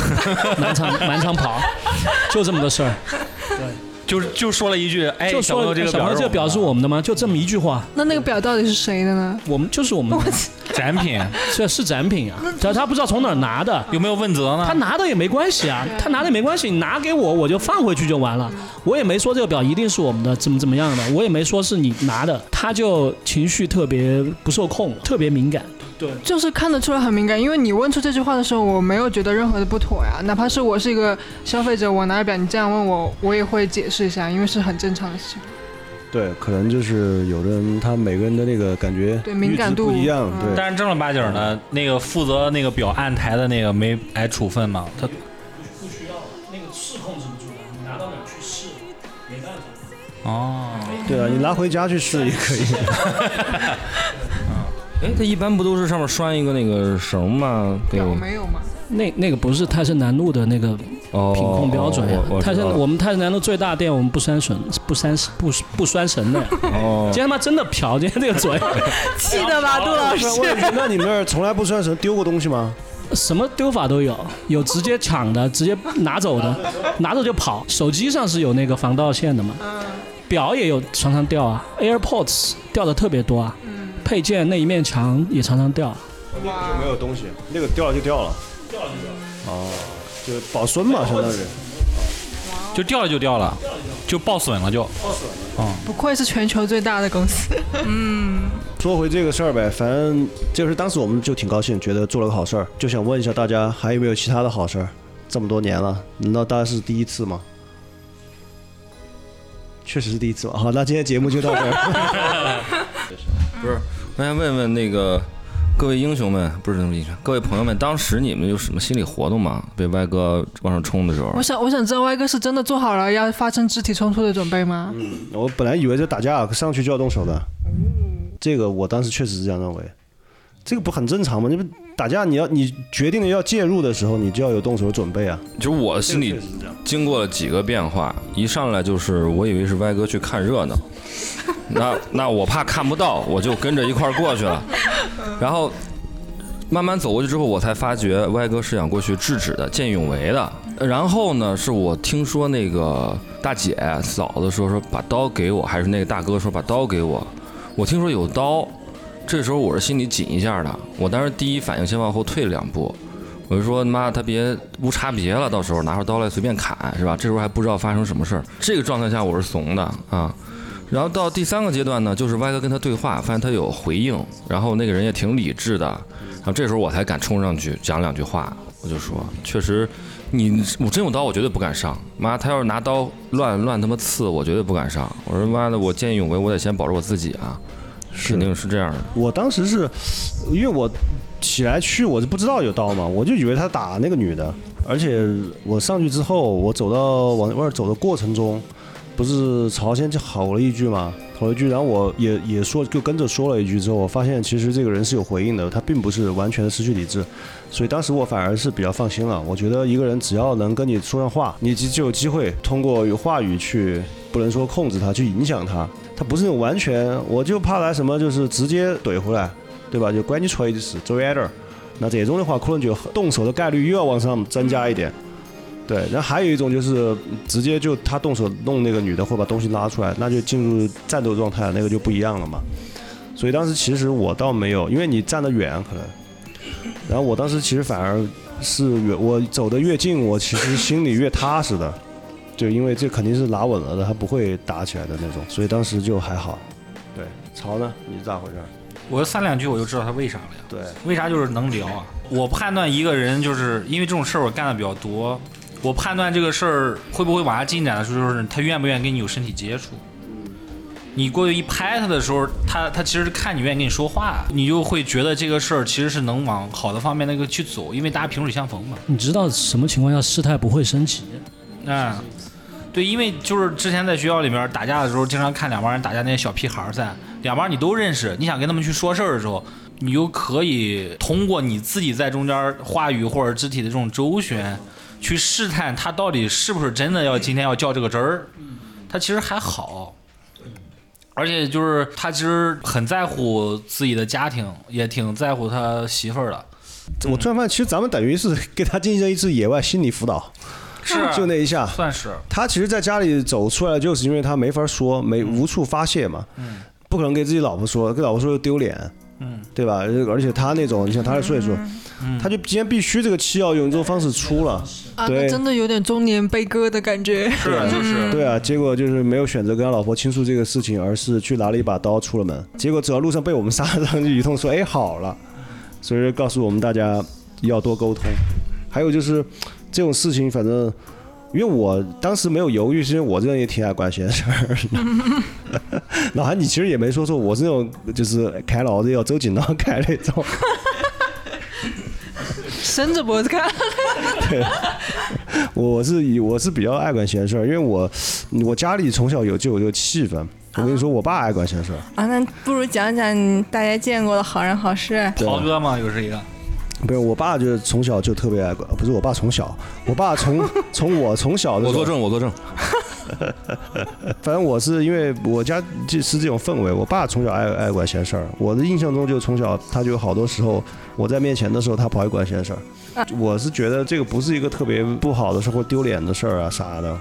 满场满场跑，就这么个事儿。就就说了一句，哎，就说这个表这个表是我们的吗？就这么一句话，那那个表到底是谁的呢？我们就是我们的，展品，这是展品啊，他他不知道从哪儿拿的。有没有问责呢？他拿的也没关系啊，他拿的也没关系，你拿给我我就放回去就完了。我也没说这个表一定是我们的，怎么怎么样的，我也没说是你拿的，他就情绪特别不受控，特别敏感。对，就是看得出来很敏感，因为你问出这句话的时候，我没有觉得任何的不妥呀。哪怕是我是一个消费者，我拿着表，你这样问我，我也会解释一下，因为是很正常的事情。对，可能就是有的人他每个人的那个感觉对敏感度不一样，嗯对。但是正儿八经的，那个负责那个表按台的那个没挨处分吗？他不需要，那个是控制不住的，你拿到哪儿去试，没办法。哦，对啊，你拿回家去试也可以。哎，它一般不都是上面拴一个那个绳吗？没有吗？那那个不是泰森南路的那个哦。品控标准呀泰森知道了我们泰森南路最大店，我们不拴绳，不拴不不拴绳的。哦 今。天他妈真的嫖，今天这个嘴，气的吧，杜老师？那你们那儿从来不拴绳，丢过东西吗？什么丢法都有，有直接抢的，直接拿走的，拿走就跑。手机上是有那个防盗线的嘛，表也有常常掉啊，AirPods 掉的特别多啊，配件那一面墙也常常掉。就没有东西，那个掉了就掉了。掉了就掉了。哦，就保孙嘛，相当于。就掉了就掉了，就报损了就。不愧是全球最大的公司。嗯说回这个事儿呗，反正这个是当时我们就挺高兴，觉得做了个好事儿，就想问一下大家还有没有其他的好事儿？这么多年了，难道大家是第一次吗？确实是第一次吧。好，那今天节目就到这儿。不是，我想问问那个各位英雄们，不是英雄，各位朋友们，当时你们有什么心理活动吗？被歪哥往上冲的时候我，想，我想知道歪哥是真的做好了要发生肢体冲突的准备吗？嗯我本来以为这打架上去就要动手的，这个我当时确实是这样认为。这个不很正常吗？你不打架，你要你决定了要介入的时候，你就要有动手的准备啊。就是我心里经过了几个变化，一上来就是我以为是歪哥去看热闹，那那我怕看不到，我就跟着一块儿过去了，然后慢慢走过去之后，我才发觉歪哥是想过去制止的，见义勇为的。然后呢，是我听说那个大姐嫂子说说把刀给我，还是那个大哥说把刀给我，我听说有刀，这时候我是心里紧一下的，我当时第一反应先往后退了两步，我就说妈，他别无差别了，到时候拿出刀来随便砍，是吧？这时候还不知道发生什么事儿，这个状态下我是怂的啊。然后到第三个阶段呢，就是歪哥跟他对话，发现他有回应，然后那个人也挺理智的，然后这时候我才敢冲上去讲两句话，我就说，确实，你我真有刀，我绝对不敢上。妈，他要是拿刀乱乱他妈刺，我绝对不敢上。我说妈的，我见义勇为，我得先保住我自己啊，肯定是这样的。我当时是因为我起来去，我就不知道有刀嘛，我就以为他打那个女的，而且我上去之后，我走到往外走的过程中，不是朝鲜就吼了一句嘛，吼了一句，然后我也也说就跟着说了一句之后，我发现其实这个人是有回应的，他并不是完全的失去理智，所以当时我反而是比较放心了。我觉得一个人只要能跟你说上话，你就就有机会通过话语去，不能说控制他，去影响他。他不是那种完全，我就怕来什么就是直接怼回来，对吧？就关你锤的事，走远点儿。那这种的话，可能就动手的概率又要往上增加一点。对，然后还有一种就是直接就他动手弄那个女的，或把东西拉出来，那就进入战斗状态了，那个就不一样了嘛。所以当时其实我倒没有，因为你站得远可能，然后我当时其实反而是越我走得越近，我其实心里越踏实的，就因为这肯定是拿稳了的，他不会打起来的那种，所以当时就还好。对，曹呢？你是咋回事？我三两句我就知道他为啥了呀。对，为啥就是能聊啊？我判断一个人就是因为这种事儿我干的比较多，我判断这个事儿会不会往下进展的时候，就是他愿不愿意跟你有身体接触。你过去一拍他的时候，他他其实是看你愿意跟你说话，你就会觉得这个事儿其实是能往好的方面那个去走，因为大家萍水相逢嘛。你知道什么情况下事态不会升级？啊，对，因为就是之前在学校里面打架的时候，经常看两帮人打架那些小屁孩儿噻，两帮你都认识，你想跟他们去说事儿的时候，你就可以通过你自己在中间话语或者肢体的这种周旋，去试探他到底是不是真的要今天要较这个真儿，他其实还好。而且就是他其实很在乎自己的家庭，也挺在乎他媳妇儿的。我突然发现，其实咱们等于是给他进行一次野外心理辅导，是就那一下。算是他其实在家里走出来，就是因为他没法说，没无处发泄嘛，嗯不可能给自己老婆说，给老婆说又丢脸，嗯。对吧？而且他那种，你像他的岁数，嗯。他就今天必须这个气要用这种方式出了，啊，对。那真的有点中年悲歌的感觉。是就是。对啊，结果就是没有选择跟他老婆倾诉这个事情，而是去拿了一把刀出了门，结果走到路上被我们杀上去 一通，说哎好了，所以说告诉我们大家要多沟通，还有就是这种事情，反正因为我当时没有犹豫，是因为我这人也挺爱管闲事儿。老韩，你其实也没说错，我是那种就是开脑子要走紧道开那种。伸着脖子看，对，我是以我是比较爱管闲事儿，因为我我家里从小有就有这个气氛。我跟你说，我爸爱管闲事儿，啊，那不如讲讲你大家见过的好人好事。对豪哥嘛，又是一个。不是我爸就是从小就特别爱管，不是我爸从小，我爸从 从我从小的时候我作证，我作证。反正我是因为我家就是这种氛围，我爸从小爱爱管闲事儿。我的印象中，就从小他就有好多时候我在面前的时候，他跑去管闲事儿。我是觉得这个不是一个特别不好的事或丢脸的事儿啊啥的。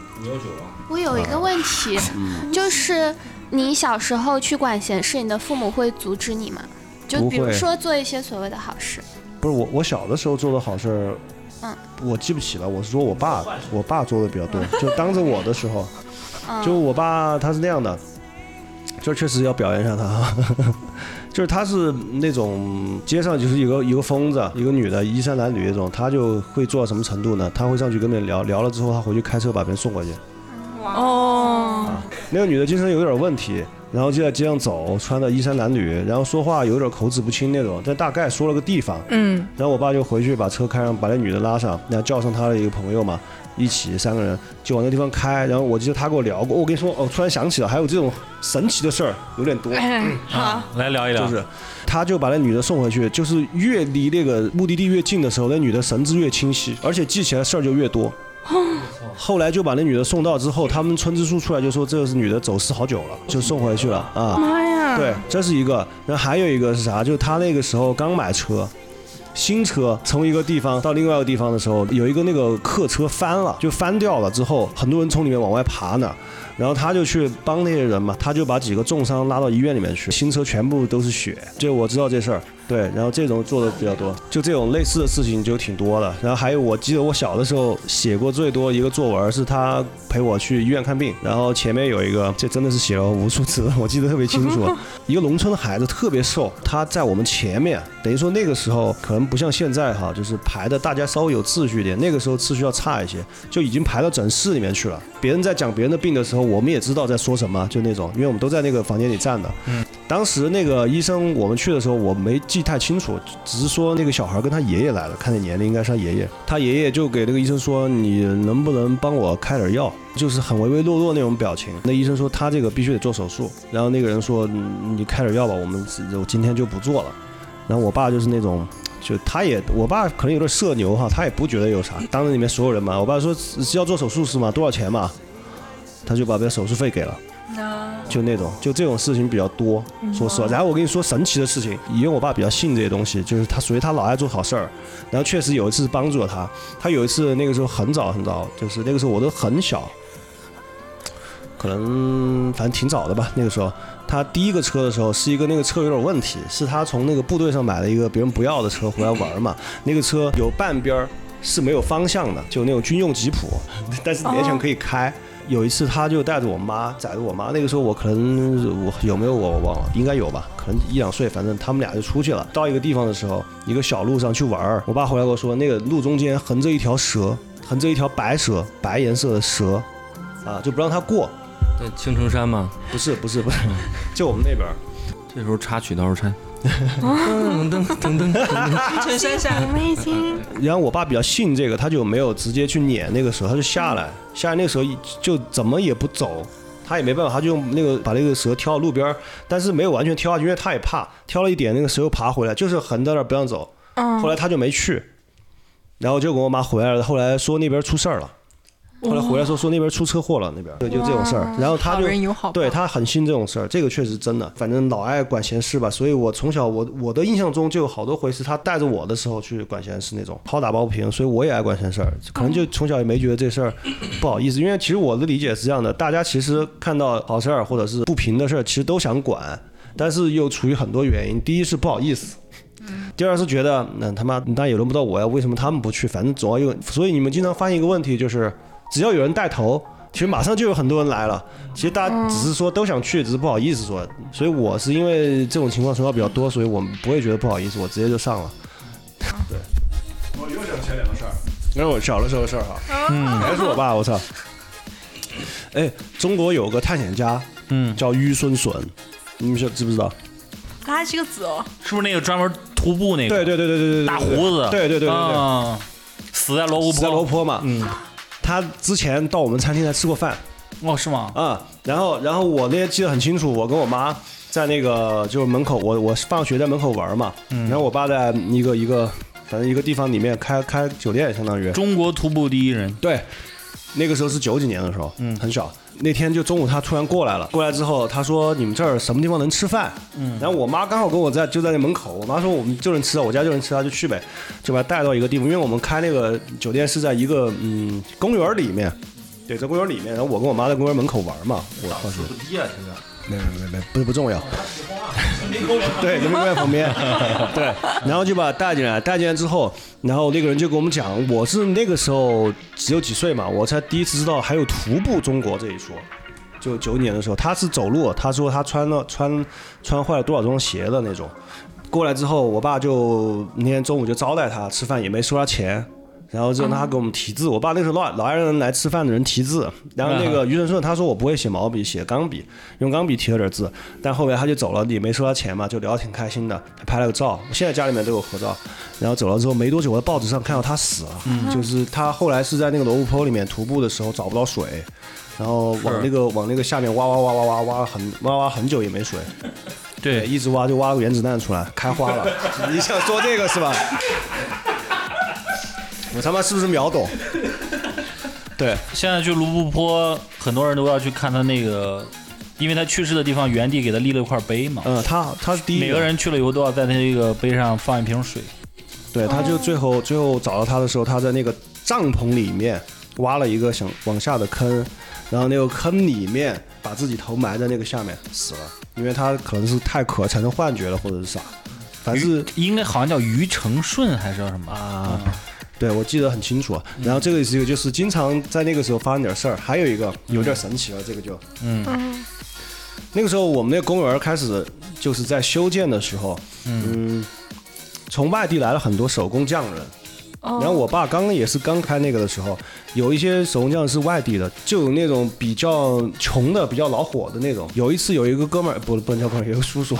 我有一个问题，就是你小时候去管闲事，你的父母会阻止你吗？就比如说做一些所谓的好事，不是我，我小的时候做的好事儿，嗯，我记不起了。我是说我爸，我爸做的比较多，就当着我的时候，嗯，就我爸他是那样的，就确实要表扬一下他，就是他是那种街上就是一个一个疯子，一个女的衣衫褴褛那种，他就会做到什么程度呢？他会上去跟别人聊聊了之后，他回去开车把别人送过去。哦，那个女的精神有点问题，然后就在街上走，穿的衣衫褴褛，然后说话有点口齿不清那种，但大概说了个地方，嗯，然后我爸就回去把车开上，把那女的拉上，然后叫上他的一个朋友嘛，一起三个人就往那地方开。然后我记得他跟我聊过，我跟你说，哦，突然想起了还有这种神奇的事儿，有点多，哎，好，来聊一聊。就是他就把那女的送回去，就是越离那个目的地越近的时候，那女的神志越清晰，而且记起来事儿就越多。后来就把那女的送到之后，他们村支书出来就说这个是女的走失好久了，就送回去了啊。妈呀，对，这是一个。然后还有一个是啥？就是他那个时候刚买车，新车从一个地方到另外一个地方的时候，有一个那个客车翻了，就翻掉了之后，很多人从里面往外爬呢。然后他就去帮那些人嘛，他就把几个重伤拉到医院里面去，新车全部都是血。就我知道这事儿，对，然后这种做的比较多，就这种类似的事情就挺多的。然后还有，我记得我小的时候写过最多一个作文，是他陪我去医院看病，然后前面有一个，这真的是写了无数次，我记得特别清楚。一个农村的孩子特别瘦，他在我们前面，等于说那个时候可能不像现在哈，就是排的大家稍微有秩序一点，那个时候秩序要差一些，就已经排到诊室里面去了。别人在讲别人的病的时候，我们也知道在说什么，就那种，因为我们都在那个房间里站的。嗯当时那个医生我们去的时候，我没记太清楚，只是说那个小孩跟他爷爷来了，看那年龄应该是他爷爷。他爷爷就给那个医生说：“你能不能帮我开点药？”就是很唯唯诺诺那种表情。那医生说他这个必须得做手术，然后那个人说：“嗯你开点药吧，我们我今天就不做了。”然后我爸就是那种。就他也，我爸可能有点社牛哈，他也不觉得有啥。当着里面所有人嘛，我爸说是要做手术是吗？多少钱嘛？他就把这手术费给了。就那种，就这种事情比较多，说实话。然后我跟你说神奇的事情，因为我爸比较信这些东西，就是他属于他老爱做好事儿。然后确实有一次帮助了他，他有一次那个时候很早很早，就是那个时候我都很小，可能反正挺早的吧。那个时候他第一个车的时候是一个那个车有点问题，是他从那个部队上买了一个别人不要的车回来玩嘛。那个车有半边儿是没有方向的，就那种军用吉普，但是勉强可以开。有一次，他就带着我妈，载着我妈。那个时候我可能我有没有我忘了，应该有吧，可能一两岁。反正他们俩就出去了。到一个地方的时候，一个小路上去玩儿。我爸回来跟我说，那个路中间横着一条蛇，横着一条白蛇，白颜色的蛇，啊，就不让他过。在青城山吗？不是不是不是，就我们那边儿。这时候插曲倒是插。噔噔噔噔噔，陈山下然后我爸比较信这个，他就没有直接去撵那个蛇，他就下来，下来那个蛇就怎么也不走，他也没办法，他就用那个把那个蛇挑到路边，但是没有完全挑下去，因为他也怕，挑了一点，那个蛇又爬回来，就是横在那儿不让走。后来他就没去，然后就跟我妈回来了，后来说那边出事儿了。后来回来说说那边出车祸了，那边。对就这种事儿，然后他就对他很信这种事儿，这个确实真的，反正老爱管闲事吧，所以我从小我我的印象中就有好多回是他带着我的时候去管闲事那种，好打抱不平，所以我也爱管闲事儿，可能就从小也没觉得这事儿不好意思，因为其实我的理解是这样的，大家其实看到好事儿或者是不平的事儿，其实都想管，但是又出于很多原因，第一是不好意思。第二是觉得，那他妈那也轮不到我呀，为什么他们不去？反正总要有，所以你们经常发现一个问题，就是只要有人带头，其实马上就有很多人来了。其实大家只是说都想去，只是不好意思说。所以我是因为这种情况说话比较多，所以我们不会觉得不好意思，我直接就上了。对，我又想起来两个事儿，那是我小的时候的事儿哈。嗯，还是我爸，我操。哎，中国有个探险家，嗯，叫于孙笋，你们知知不知道？他这个字哦，是不是那个专门徒步那个？对对对对对对，大胡子，对对对对死在罗湖死在罗泊。坡嘛，嗯，他之前到我们餐厅来吃过饭哦，是吗？啊、然后然后我那些记得很清楚，我跟我妈在那个就是门口，我我放学在门口玩嘛，然后我爸在一个一个反正一个地方里面开开酒店，相当于中国徒步第一人。对，那个时候是九几年的时候，嗯，很小。那天就中午他突然过来了，过来之后他说你们这儿什么地方能吃饭？嗯，然后我妈刚好跟我在就在那门口，我妈说我们就能吃到，我家就能吃到，就去呗，就把他带到一个地方，因为我们开那个酒店是在一个嗯公园里面，对，在公园里面，然后我跟我妈在公园门口玩嘛，我当时。不低啊，现在。没没没有，不不重要。对，人民公园旁边，对，然后就把他带进来，带进来之后，然后那个人就跟我们讲，我是那个时候只有几岁嘛，我才第一次知道还有徒步中国这一说。就九几年的时候，他是走路，他说他穿了穿穿坏了多少双鞋的那种。过来之后，我爸就那天中午就招待他吃饭，也没收他钱。然后就让他给我们题字，我爸那时候老老爱让来吃饭的人题字，然后那个于顺顺他说我不会写毛笔，写钢笔，用钢笔提了点字，但后来他就走了，也没收他钱嘛，就聊得挺开心的，还拍了个照，现在家里面都有合照。然后走了之后没多久，我在报纸上看到他死了，就是他后来是在那个罗布泊里面徒步的时候找不到水，然后往那个往那个下面挖挖挖挖挖挖很挖挖很久也没水，对，一直挖就挖个原子弹出来，开花了。你想说这个是吧？我他妈是不是秒懂？对，现在去卢布坡，很多人都要去看他那个，因为他去世的地方原地给他立了一块碑嘛。嗯，他他是第一，每个人去了以后都要在那个碑上放一瓶水。对，他就最后最后找到他的时候，他在那个帐篷里面挖了一个想往下的坑，然后那个坑里面把自己头埋在那个下面死了，因为他可能是太渴产生幻觉了或者是啥，反正应该好像叫于承顺还是叫什么？啊，对，我记得很清楚。然后这个是一个，就是经常在那个时候发生点事儿。还有一个有点神奇了，这个就，嗯那个时候我们那个公园开始就是在修建的时候，嗯，从外地来了很多手工匠人，然后我爸刚刚也是刚开那个的时候，有一些手工匠是外地的，就有那种比较穷的、比较老火的那种。有一次有一个哥们儿，不不能叫哥们儿，有个叔叔，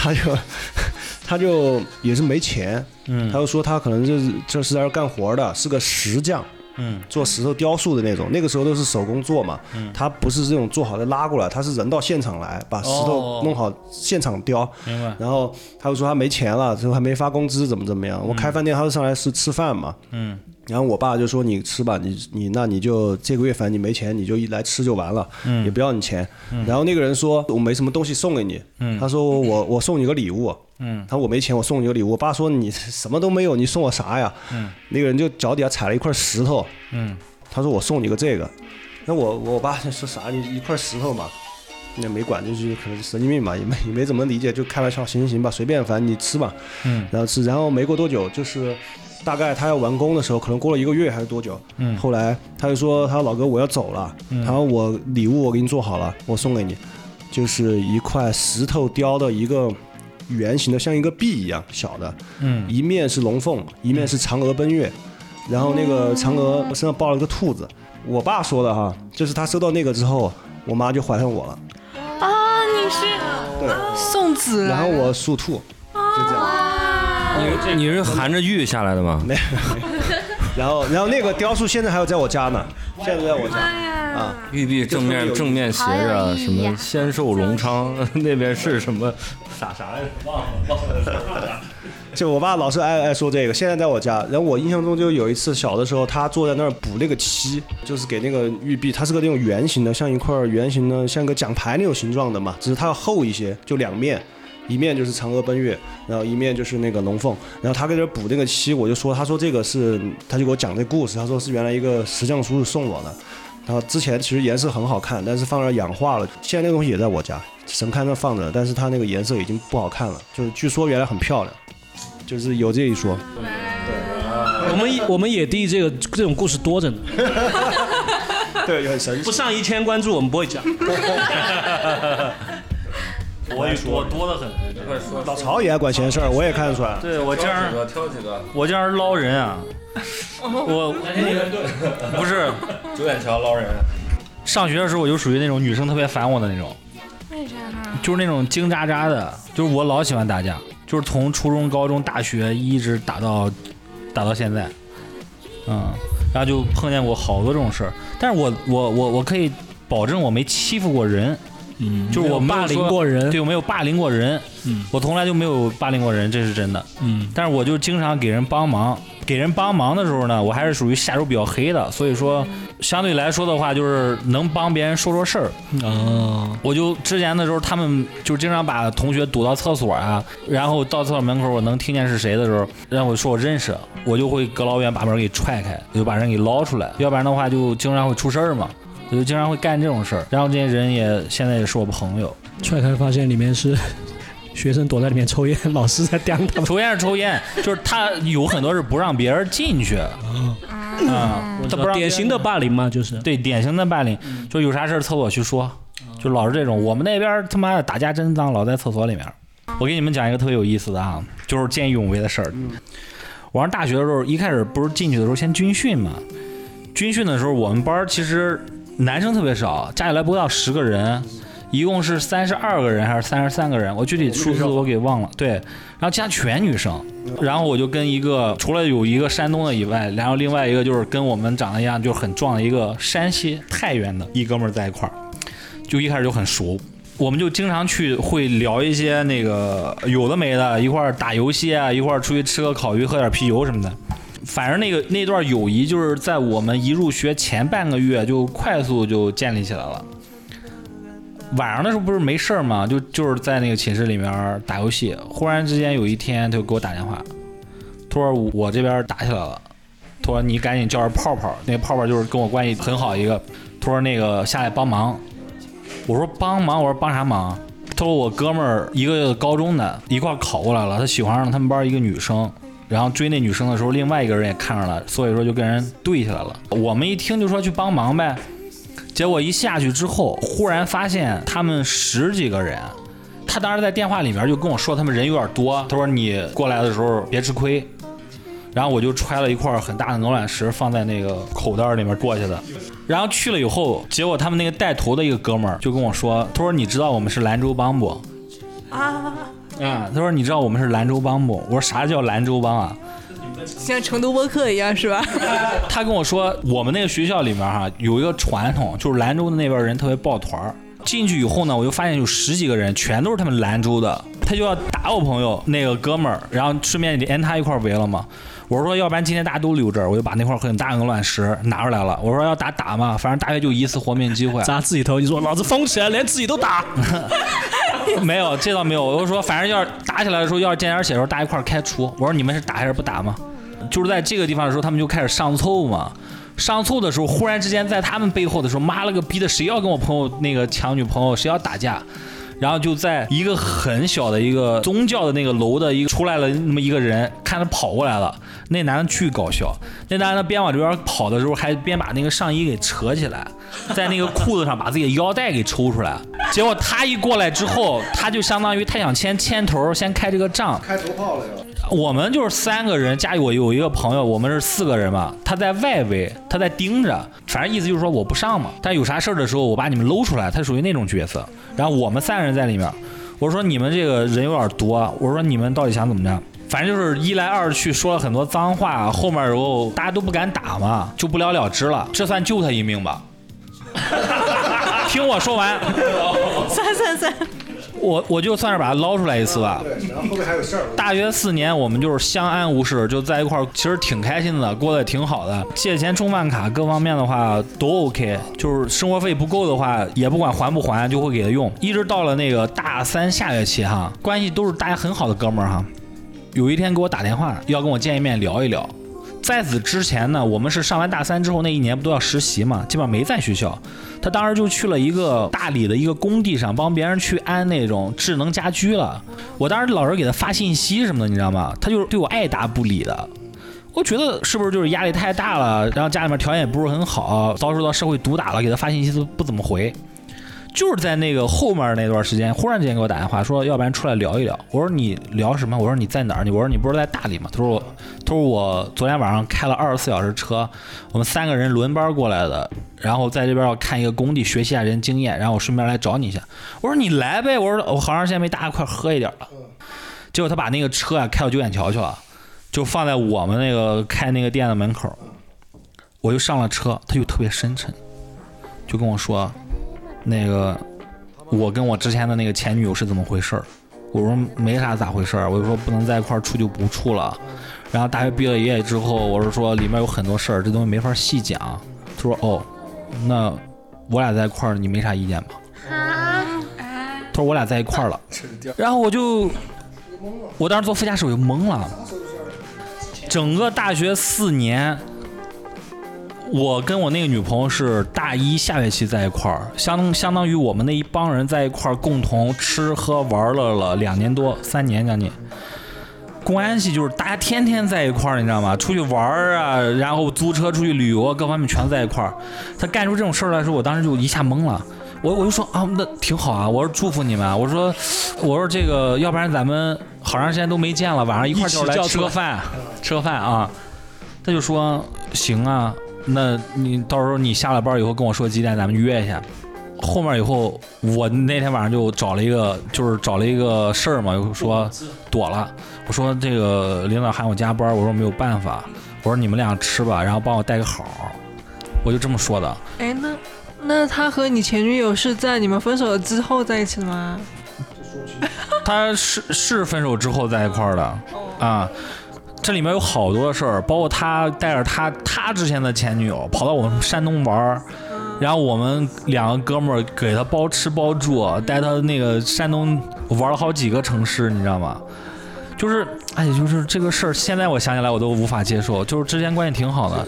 他就 他就也是没钱，嗯他就说他可能就是这是在这干活的，是个石匠。嗯做石头雕塑的那种，那个时候都是手工做嘛，嗯他不是这种做好的拉过来，他是人到现场来把石头哦弄好，现场雕。明白。然后他就说他没钱了，之后还没发工资，怎么怎么样？我开饭店，他就上来是吃饭嘛。嗯然后我爸就说你吃吧，你你那你就这个月反正你没钱，你就一来吃就完了，嗯也不要你钱。然后那个人说我没什么东西送给你，嗯他说我我送你个礼物。嗯他说我没钱，我送你个礼物。我爸说你什么都没有，你送我啥呀？嗯那个人就脚底下踩了一块石头，嗯他说我送你个这个。那我我爸就说啥？你一块石头嘛，那没管，就是可能是神经病吧，也没也没怎么理解，就开玩笑，行行行吧，随便，反正你吃吧。嗯然后吃，然后没过多久，就是大概他要完工的时候，可能过了一个月还是多久，嗯。后来他就说他说老哥我要走了，嗯。他说我礼物我给你做好了，我送给你，就是一块石头雕的一个圆形的，像一个币一样小的，嗯。一面是龙凤，一面是嫦娥奔月，然后那个嫦娥身上抱了个兔子。我爸说的哈，就是他收到那个之后，我妈就怀上我了，啊，你是对，送子然后我属兔，就这样。你你是含着玉下来的吗？没有，然后然后那个雕塑现在还有在我家呢，现在在我家啊。玉璧正面正面斜着什么“仙寿隆昌”，那边是什么？啥啥来着？忘了忘了。就我爸老是爱爱说这个，现在在我家。然后我印象中就有一次小的时候，他坐在那儿补那个漆，就是给那个玉璧，它是个那种圆形的，像一块圆形的，像个奖牌那种形状的嘛，只是它要厚一些，就两面。一面就是嫦娥奔月，然后一面就是那个龙凤，然后他给这补那个漆，我就说，他说这个是，他就给我讲这故事，他说是原来一个石匠叔叔送我的，然后之前其实颜色很好看，但是放那儿氧化了，现在那个东西也在我家神龛那放着，但是它那个颜色已经不好看了，就是据说原来很漂亮，就是有这一说。对我们我们野地这个这种故事多着呢，对，很神奇。不上一千关注我们不会讲。我也多多的很。老曹也爱管闲事儿，我也看得出来。对我这样，挑几个。我这样捞人啊，我 不是九眼桥捞人。上学的时候我就属于那种女生特别烦我的那种，为啥呢？就是那种精渣渣的，就是我老喜欢打架，就是从初中、高中、大学一直打到打到现在，嗯，然后就碰见过好多这种事儿，但是我我我我可以保证我没欺负过人，嗯，就是我没有霸凌说过人，对我没有霸凌过人，嗯我从来就没有霸凌过人，这是真的。嗯，但是我就经常给人帮忙，给人帮忙的时候呢，我还是属于下手比较黑的，所以说相对来说的话，就是能帮别人说说事儿。哦，我就之前的时候，他们就经常把同学堵到厕所啊，然后到厕所门口，我能听见是谁的时候，然后我说我认识，我就会隔老远把门给踹开，就把人给捞出来，要不然的话就经常会出事儿嘛。我就经常会干这种事儿，然后这些人也现在也是我朋友。踹开发现里面是学生躲在里面抽烟，老师在刁他们。抽烟是抽烟，就是他有很多是不让别人进去，啊，他不让典型的霸凌嘛，就是对典型的霸凌，就有啥事儿厕所去说，就老是这种。我们那边他妈的打架真脏，老在厕所里面。我给你们讲一个特别有意思的啊，就是见义勇为的事儿。我上大学的时候，一开始不是进去的时候先军训嘛，军训的时候我们班儿其实男生特别少，加起来不到十个人。一共是三十二个人还是三十三个人？我具体数字我给忘了。对，然后其他全女生，然后我就跟一个除了有一个山东的以外，然后另外一个就是跟我们长得一样，就很壮的一个山西太原的一哥们在一块儿，就一开始就很熟。我们就经常去会聊一些那个有的没的，一块儿打游戏啊，一块儿出去吃个烤鱼，喝点啤酒什么的。反正那个那段友谊就是在我们一入学前半个月就快速就建立起来了。晚上的时候不是没事儿嘛，就就是在那个寝室里面打游戏。忽然之间有一天，他就给我打电话，他说我这边打起来了，他说你赶紧叫上泡泡，那个泡泡就是跟我关系很好一个，他说那个下来帮忙。我说帮忙，我说帮啥忙？他说我哥们儿一个高中的一块儿考过来了，他喜欢上他们班一个女生，然后追那女生的时候，另外一个人也看上了，所以说就跟人对起来了。我们一听就说去帮忙呗，结果一下去之后，忽然发现他们十几个人。他当时在电话里面就跟我说，他们人有点多。他说你过来的时候别吃亏。然后我就揣了一块很大的鹅卵石放在那个口袋里面过去的。然后去了以后，结果他们那个带头的一个哥们儿就跟我说：“他说你知道我们是兰州帮不？”啊，啊，他说你知道我们是兰州帮不？我说啥叫兰州帮啊？像成都播客一样是吧？他跟我说，我们那个学校里面哈有一个传统，就是兰州的那边人特别抱团儿。进去以后呢，我就发现有十几个人，全都是他们兰州的。他就要打我朋友那个哥们儿，然后顺便连他一块儿围了嘛。我说要不然今天大家都留这儿，我就把那块很大鹅卵石拿出来了。我说要打打嘛，反正大约就一次活命机会。砸自己头，你说老子疯起来连自己都打，没有，这倒没有。我就说，反正要是打起来的时候，要是见点血的时候，大家一块开除。我说你们是打还是不打嘛？就是在这个地方的时候，他们就开始上凑嘛。上凑的时候，忽然之间在他们背后的时候，妈了个逼的，谁要跟我朋友那个抢女朋友，谁要打架，然后就在一个很小的一个宗教的那个楼的一个出来了那么一个人，看他跑过来了，那男的巨搞笑，那男的边往这边跑的时候，还边把那个上衣给扯起来，在那个裤子上把自己的腰带给抽出来，结果他一过来之后，他就相当于他想先牵头，先开这个仗，开头炮了。我们就是三个人，加我有一个朋友，我们是四个人嘛。他在外围，他在盯着，反正意思就是说我不上嘛。但有啥事儿的时候，我把你们搂出来，他属于那种角色。然后我们三个人在里面，我说你们这个人有点多，我说你们到底想怎么着？反正就是一来二去说了很多脏话，后面然后大家都不敢打嘛，就不了了之了。这算救他一命吧？听我说完，三三三，我我就算是把他捞出来一次吧。对，然后后面还有事儿。大约四年，我们就是相安无事，就在一块儿，其实挺开心的，过得也挺好的。借钱充饭卡各方面的话都 OK，就是生活费不够的话，也不管还不还，就会给他用。一直到了那个大三下学期哈，关系都是大家很好的哥们儿哈。有一天给我打电话，要跟我见一面聊一聊。在此之前呢，我们是上完大三之后那一年不都要实习嘛，基本上没在学校。他当时就去了一个大理的一个工地上，帮别人去安那种智能家居了。我当时老是给他发信息什么的，你知道吗？他就对我爱答不理的。我觉得是不是就是压力太大了，然后家里面条件也不是很好，遭受到社会毒打了，给他发信息都不怎么回。就是在那个后面那段时间，忽然之间给我打电话说，要不然出来聊一聊。我说你聊什么？我说你在哪儿？你我说你不是在大理吗？他说我，他说我昨天晚上开了二十四小时车，我们三个人轮班过来的，然后在这边要看一个工地，学习一下人经验，然后我顺便来找你一下。我说你来呗，我说我好长时间没大家快喝一点了。结果他把那个车啊开到九眼桥去了，就放在我们那个开那个店的门口。我就上了车，他就特别深沉，就跟我说。那个，我跟我之前的那个前女友是怎么回事儿？我说没啥咋回事儿，我就说不能在一块儿处就不处了。然后大学毕了业之后，我是说里面有很多事儿，这东西没法细讲。他说哦，那我俩在一块儿，你没啥意见吧？他说我俩在一块儿了。然后我就，我当时坐副驾驶我就懵了。整个大学四年。我跟我那个女朋友是大一下学期在一块儿，相相当于我们那一帮人在一块儿共同吃喝玩乐了两年多，三年将近。关系就是大家天天在一块儿，你知道吗？出去玩啊，然后租车出去旅游，各方面全在一块儿。他干出这种事儿来说，我当时就一下懵了。我我就说啊，那挺好啊，我说祝福你们。我说我说这个，要不然咱们好长时间都没见了，晚上一块儿叫来吃个饭，吃个饭啊。他就说行啊。那你到时候你下了班以后跟我说几点，咱们约一下。后面以后我那天晚上就找了一个，就是找了一个事儿嘛，又说躲了。我说这个领导喊我加班，我说没有办法。我说你们俩吃吧，然后帮我带个好。我就这么说的。哎，那那他和你前女友是在你们分手了之后在一起的吗？他是是分手之后在一块儿的啊。这里面有好多事儿，包括他带着他他之前的前女友跑到我们山东玩儿，然后我们两个哥们儿给他包吃包住，带他那个山东玩了好几个城市，你知道吗？就是，哎，就是这个事儿，现在我想起来我都无法接受。就是之前关系挺好的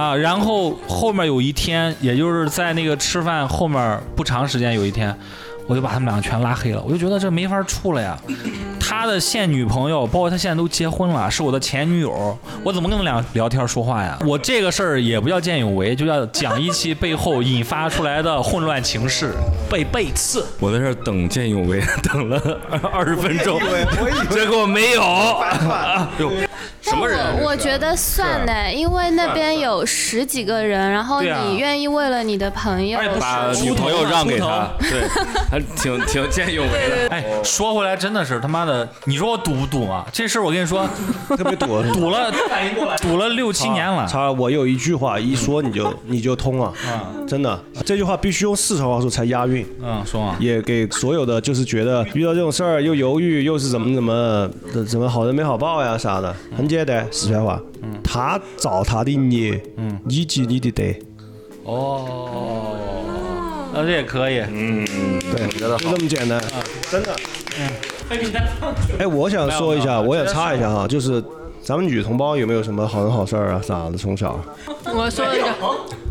啊，然后后面有一天，也就是在那个吃饭后面不长时间，有一天。我就把他们两个全拉黑了，我就觉得这没法处了呀。他的现女朋友，包括他现在都结婚了，是我的前女友，我怎么跟他们俩聊天说话呀？我这个事儿也不叫见义勇为，就叫讲一期背后引发出来的混乱情势，被背刺。我在这儿等见义勇为，等了二十分钟，结果没有。什么人啊？我我觉得算呢，因为那边有十几个人，然后你愿意为了你的朋友把女朋友让给他，对，还挺挺见义勇为的。哎，说回来真的是他妈的，你说我赌不赌啊？这事儿我跟你说，特别赌。赌了 赌了六七年了。超，我有一句话一说你就 你就通了，真的，这句话必须用四川话说才押韵。嗯，说嘛，也给所有的就是觉得遇到这种事儿又犹豫又是怎么怎么怎么好人没好报呀啥的，很简单，四川话，他造他的孽，嗯你积你的德，哦，那这也可以。嗯对，就这么简单，真的。哎，我想说一下，我想插一下哈，就是咱们女同胞有没有什么好人好事儿啊啥的？从小，我说一个，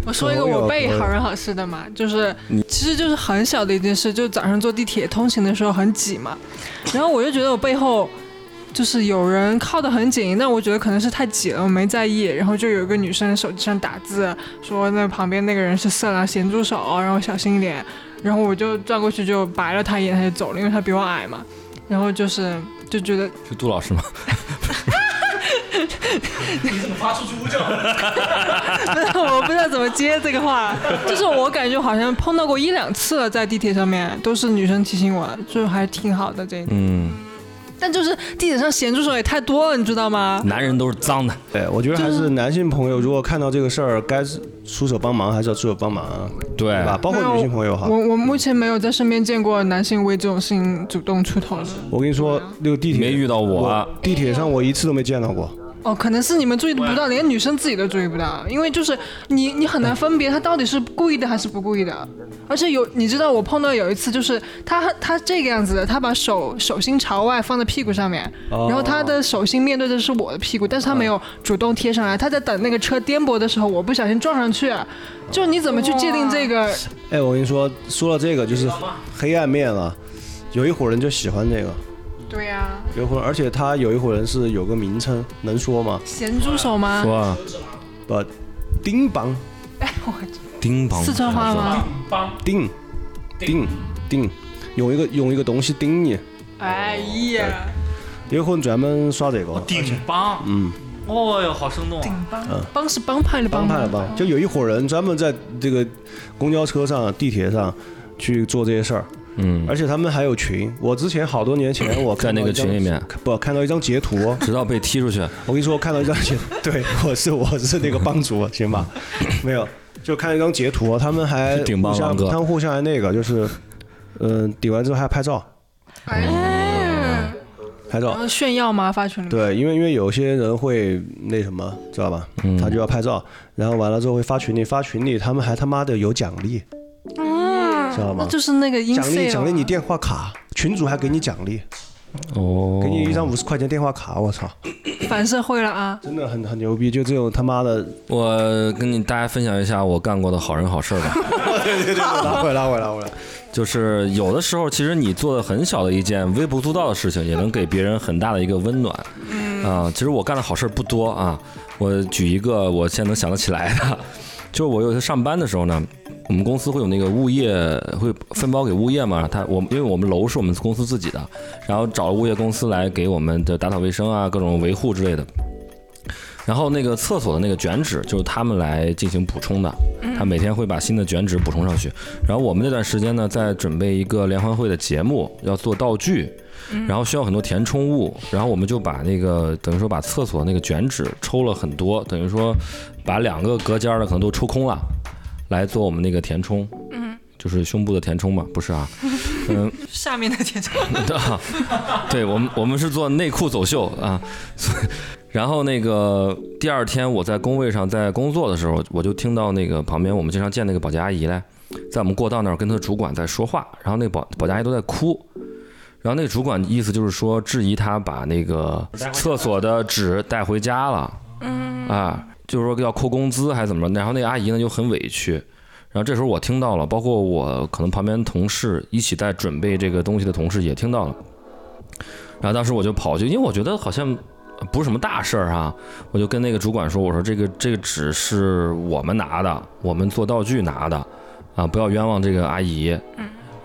我说一个我被好人好事的嘛，就是其实就是很小的一件事，就早上坐地铁通勤的时候很挤嘛，然后我就觉得我背后就是有人靠得很紧，但我觉得可能是太挤了，我没在意，然后就有一个女生手机上打字说那旁边那个人是色狼，咸猪手，然后小心一点，然后我就转过去就白了他一眼，他就走了，因为他比我矮嘛，然后就是就觉得 是杜老师吗你怎么发出猪叫？我不知道怎么接这个话，就是我感觉好像碰到过一两次了，在地铁上面都是女生提醒我，就还挺好的这一点。嗯，但就是地铁上咸猪手也太多了，你知道吗？男人都是脏的。对，我觉得还是男性朋友如果看到这个事儿该出手帮忙还是要出手帮忙啊，对对吧？包括女性朋友哈，我我目前没有在身边见过男性为这种事情主动出头的。我跟你说，那个地铁没遇到我啊地铁上我一次都没见到过。哦，可能是你们注意不到，连女生自己都注意不到，因为就是你你很难分别他到底是故意的还是不故意的。而且有你知道我碰到有一次就是他他这个样子的，他把手手心朝外放在屁股上面，然后他的手心面对的是我的屁股，但是他没有主动贴上来，他在等那个车颠簸的时候，我不小心撞上去，就你怎么去界定这个？哎，我跟你说，说到这个就是黑暗面了，有一伙人就喜欢这个，对呀、有一伙人，而且他有一伙人是有个名称，能说吗？咸猪手吗？说啊，不，丁帮，叮当。四川话吗？丁，丁，丁，用一个用一个东西顶你。哎呀，有伙人专门耍这个，顶帮，嗯，哦哟，好生动啊！帮帮是帮派的帮帮派的？帮，就有一伙人专门在这个公交车上、地铁上去做这些事儿。嗯，而且他们还有群，我之前好多年前 我在那个看到一张群里面，不看到一张截图，直到被踢出去。我跟你说，我看到一张截图，对我是我是那个帮主，行吧？没有，就看一张截图，他们还 互相他们互相还那个，就是，嗯、顶完之后还要拍照，哎，拍照炫耀吗？发群里？对，因为因为有些人会那什么，知道吧？嗯他就要拍照，然后完了之后会发群里，发群里他们还他妈的有奖励，知道吗？那就是那个音奖励奖励你电话卡，群主还给你奖励，哦，给你一张五十块钱电话卡，我操，反社会了啊！真的很很牛逼，就这种他妈的，我跟你大家分享一下我干过的好人好事吧。对 对对，拉回来拉回来拉回来，就是有的时候，其实你做的很小的一件微不足道的事情，也能给别人很大的一个温暖。啊，其实我干的好事儿不多啊，我举一个我现在能想得起来的，就是我有一次上班的时候呢，我们公司会有那个物业会分包给物业嘛，他我因为我们楼是我们公司自己的，然后找了物业公司来给我们的打扫卫生啊，各种维护之类的。然后那个厕所的那个卷纸就是他们来进行补充的，他每天会把新的卷纸补充上去。然后我们那段时间呢，在准备一个联欢会的节目，要做道具，然后需要很多填充物，然后我们就把那个等于说把厕所那个卷纸抽了很多，等于说把两个隔间儿的可能都抽空了，来做我们那个填充。嗯，就是胸部的填充嘛，不是啊？嗯，下面的填充，对 啊，对我们我们是做内裤走秀啊，所以然后那个第二天我在工位上在工作的时候，我就听到那个旁边我们经常见那个保洁阿姨嘞，在我们过道那儿跟她的主管在说话，然后那个保保洁阿姨都在哭。然后那个主管意思就是说质疑她把那个厕所的纸带回家了，嗯啊，就是说要扣工资还是怎么着？然后那个阿姨呢就很委屈，然后这时候我听到了，包括我可能旁边同事一起在准备这个东西的同事也听到了，然后当时我就跑去，因为我觉得好像不是什么大事儿哈，我就跟那个主管说，我说这个这个纸是我们拿的，我们做道具拿的，啊，不要冤枉这个阿姨。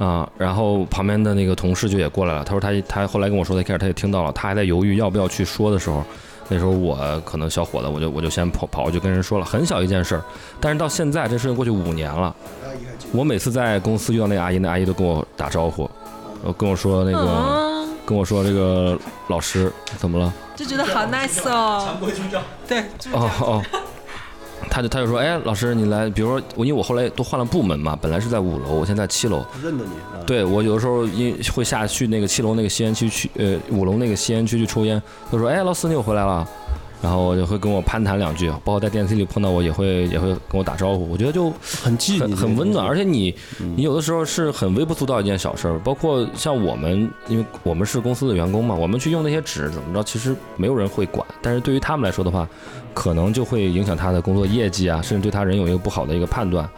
啊，然后旁边的那个同事就也过来了，他说他他后来跟我说，他一开始他也听到了，他还在犹豫要不要去说的时候，那时候我可能小伙子，我就我就先跑跑过去跟人说了，很小一件事儿，但是到现在这事情过去五年了，我每次在公司遇到那个阿姨，那阿姨都跟我打招呼，呃跟我说那个嗯，跟我说这个老师怎么了？就觉得好 nice 哦。对，哦哦，他就他就说，哎，老师你来，比如说我因为我后来都换了部门嘛，本来是在五楼，我现在在七楼，认得你。啊对我有的时候因会下去那个七楼那个吸烟区去，呃，五楼那个吸烟区去抽烟，他说，哎，老师你又回来了。然后我就会跟我攀谈两句，包括在电梯里碰到我也会也会跟我打招呼，我觉得就很很很温暖，而且你嗯你有的时候是很微不足道一件小事儿，包括像我们，因为我们是公司的员工嘛，我们去用那些纸怎么着，其实没有人会管，但是对于他们来说的话，可能就会影响他的工作业绩啊，甚至对他人有一个不好的一个判断。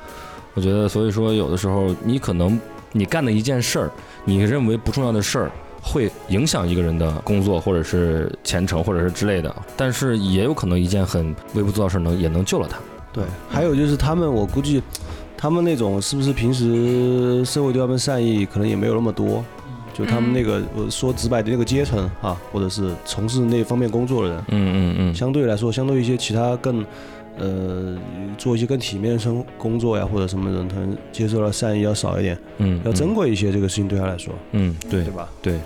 我觉得，所以说有的时候你可能你干的一件事儿，你认为不重要的事儿。会影响一个人的工作，或者是前程，或者是之类的，但是也有可能一件很微不足道的事能也能救了他。对，还有就是他们，我估计他们那种是不是平时社会对他们善意可能也没有那么多，就他们那个我说直白的那个阶层啊，或者是从事那方面工作的人，嗯嗯嗯，相对来说，相对于一些其他更呃做一些更体面的生工作呀或者什么人，可能接受了善意要少一点，嗯，要珍贵一些。这个事情对他来说，嗯，对对吧？对，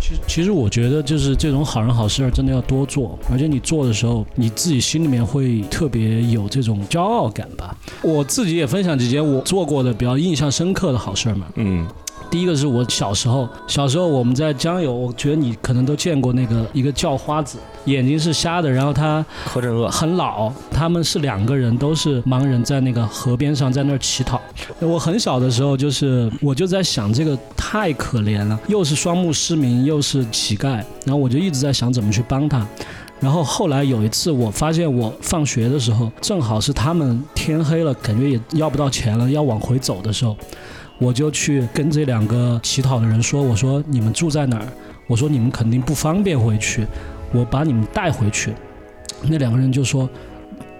其实，其实我觉得就是这种好人好事儿真的要多做，而且你做的时候，你自己心里面会特别有这种骄傲感吧。我自己也分享几件我做过的比较印象深刻的好事儿嘛。嗯第一个是我小时候，小时候我们在江油，我觉得你可能都见过那个一个叫花子，眼睛是瞎的，然后他柯震恶，很老，他们是两个人，都是盲人，在那个河边上在那儿乞讨。我很小的时候，就是我就在想，这个太可怜了，又是双目失明，又是乞丐，然后我就一直在想怎么去帮他。然后后来有一次，我发现我放学的时候，正好是他们天黑了，感觉也要不到钱了，要往回走的时候，我就去跟这两个乞讨的人说：“我说你们住在哪儿？我说你们肯定不方便回去，我把你们带回去。”那两个人就说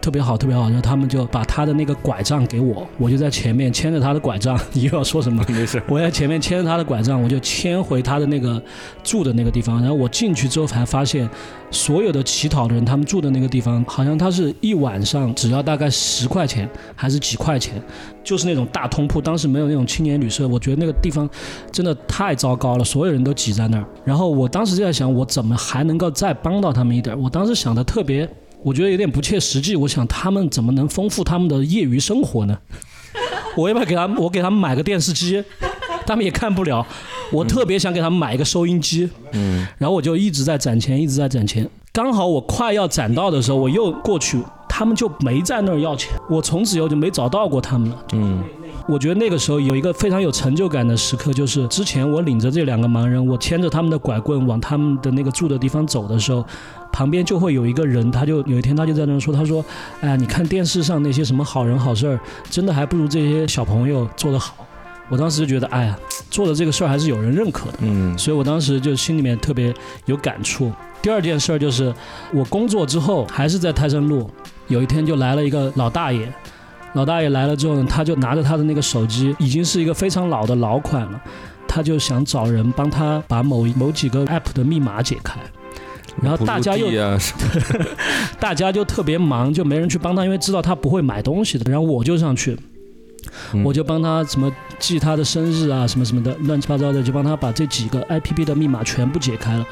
特别好，特别好，然后他们就把他的那个拐杖给我，我就在前面牵着他的拐杖。你又要说什么？没事，我在前面牵着他的拐杖，我就牵回他的那个住的那个地方。然后我进去之后才发现，所有的乞讨的人，他们住的那个地方，好像他是一晚上只要大概十块钱，还是几块钱，就是那种大通铺。当时没有那种青年旅社，我觉得那个地方真的太糟糕了，所有人都挤在那儿。然后我当时就在想，我怎么还能够再帮到他们一点？我当时想的特别。我觉得有点不切实际，我想他们怎么能丰富他们的业余生活呢？我要不要给他们？我给他们买个电视机，他们也看不了。我特别想给他们买一个收音机，嗯然后我就一直在攒钱，一直在攒钱。刚好我快要攒到的时候，我又过去，他们就没在那儿要钱。我从此以后就没找到过他们了。嗯我觉得那个时候有一个非常有成就感的时刻，就是之前我领着这两个盲人，我牵着他们的拐棍往他们的那个住的地方走的时候，旁边就会有一个人，他就有一天他就在那儿说，他说：“哎呀，你看电视上那些什么好人好事儿，真的还不如这些小朋友做得好。”我当时就觉得，哎呀，做的这个事儿还是有人认可的。嗯所以我当时就心里面特别有感触。第二件事儿就是，我工作之后还是在泰山路，有一天就来了一个老大爷，老大爷来了之后呢，他就拿着他的那个手机，已经是一个非常老的老款了，他就想找人帮他把某某几个 app 的密码解开。然后大家又啊，大家就特别忙，就没人去帮他，因为知道他不会买东西的。然后我就上去，嗯我就帮他什么记他的生日啊，什么什么的，乱七八糟的，就帮他把这几个 IPP 的密码全部解开了。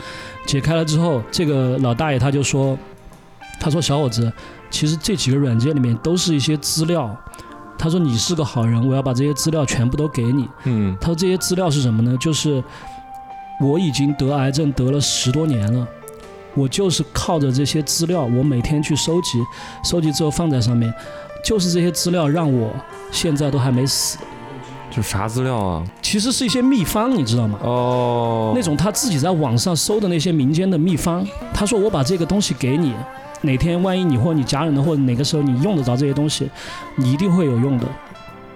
解开了之后，这个老大爷他就说，他说小伙子，其实这几个软件里面都是一些资料。他说你是个好人，我要把这些资料全部都给你。嗯他说这些资料是什么呢？就是我已经得癌症得了十多年了，我就是靠着这些资料，我每天去收集，收集之后放在上面，就是这些资料让我现在都还没死。就啥资料啊？其实是一些秘方，你知道吗？哦，那种他自己在网上搜的那些民间的秘方。他说我把这个东西给你，哪天万一你或你家人的或者哪个时候你用得着这些东西，你一定会有用的。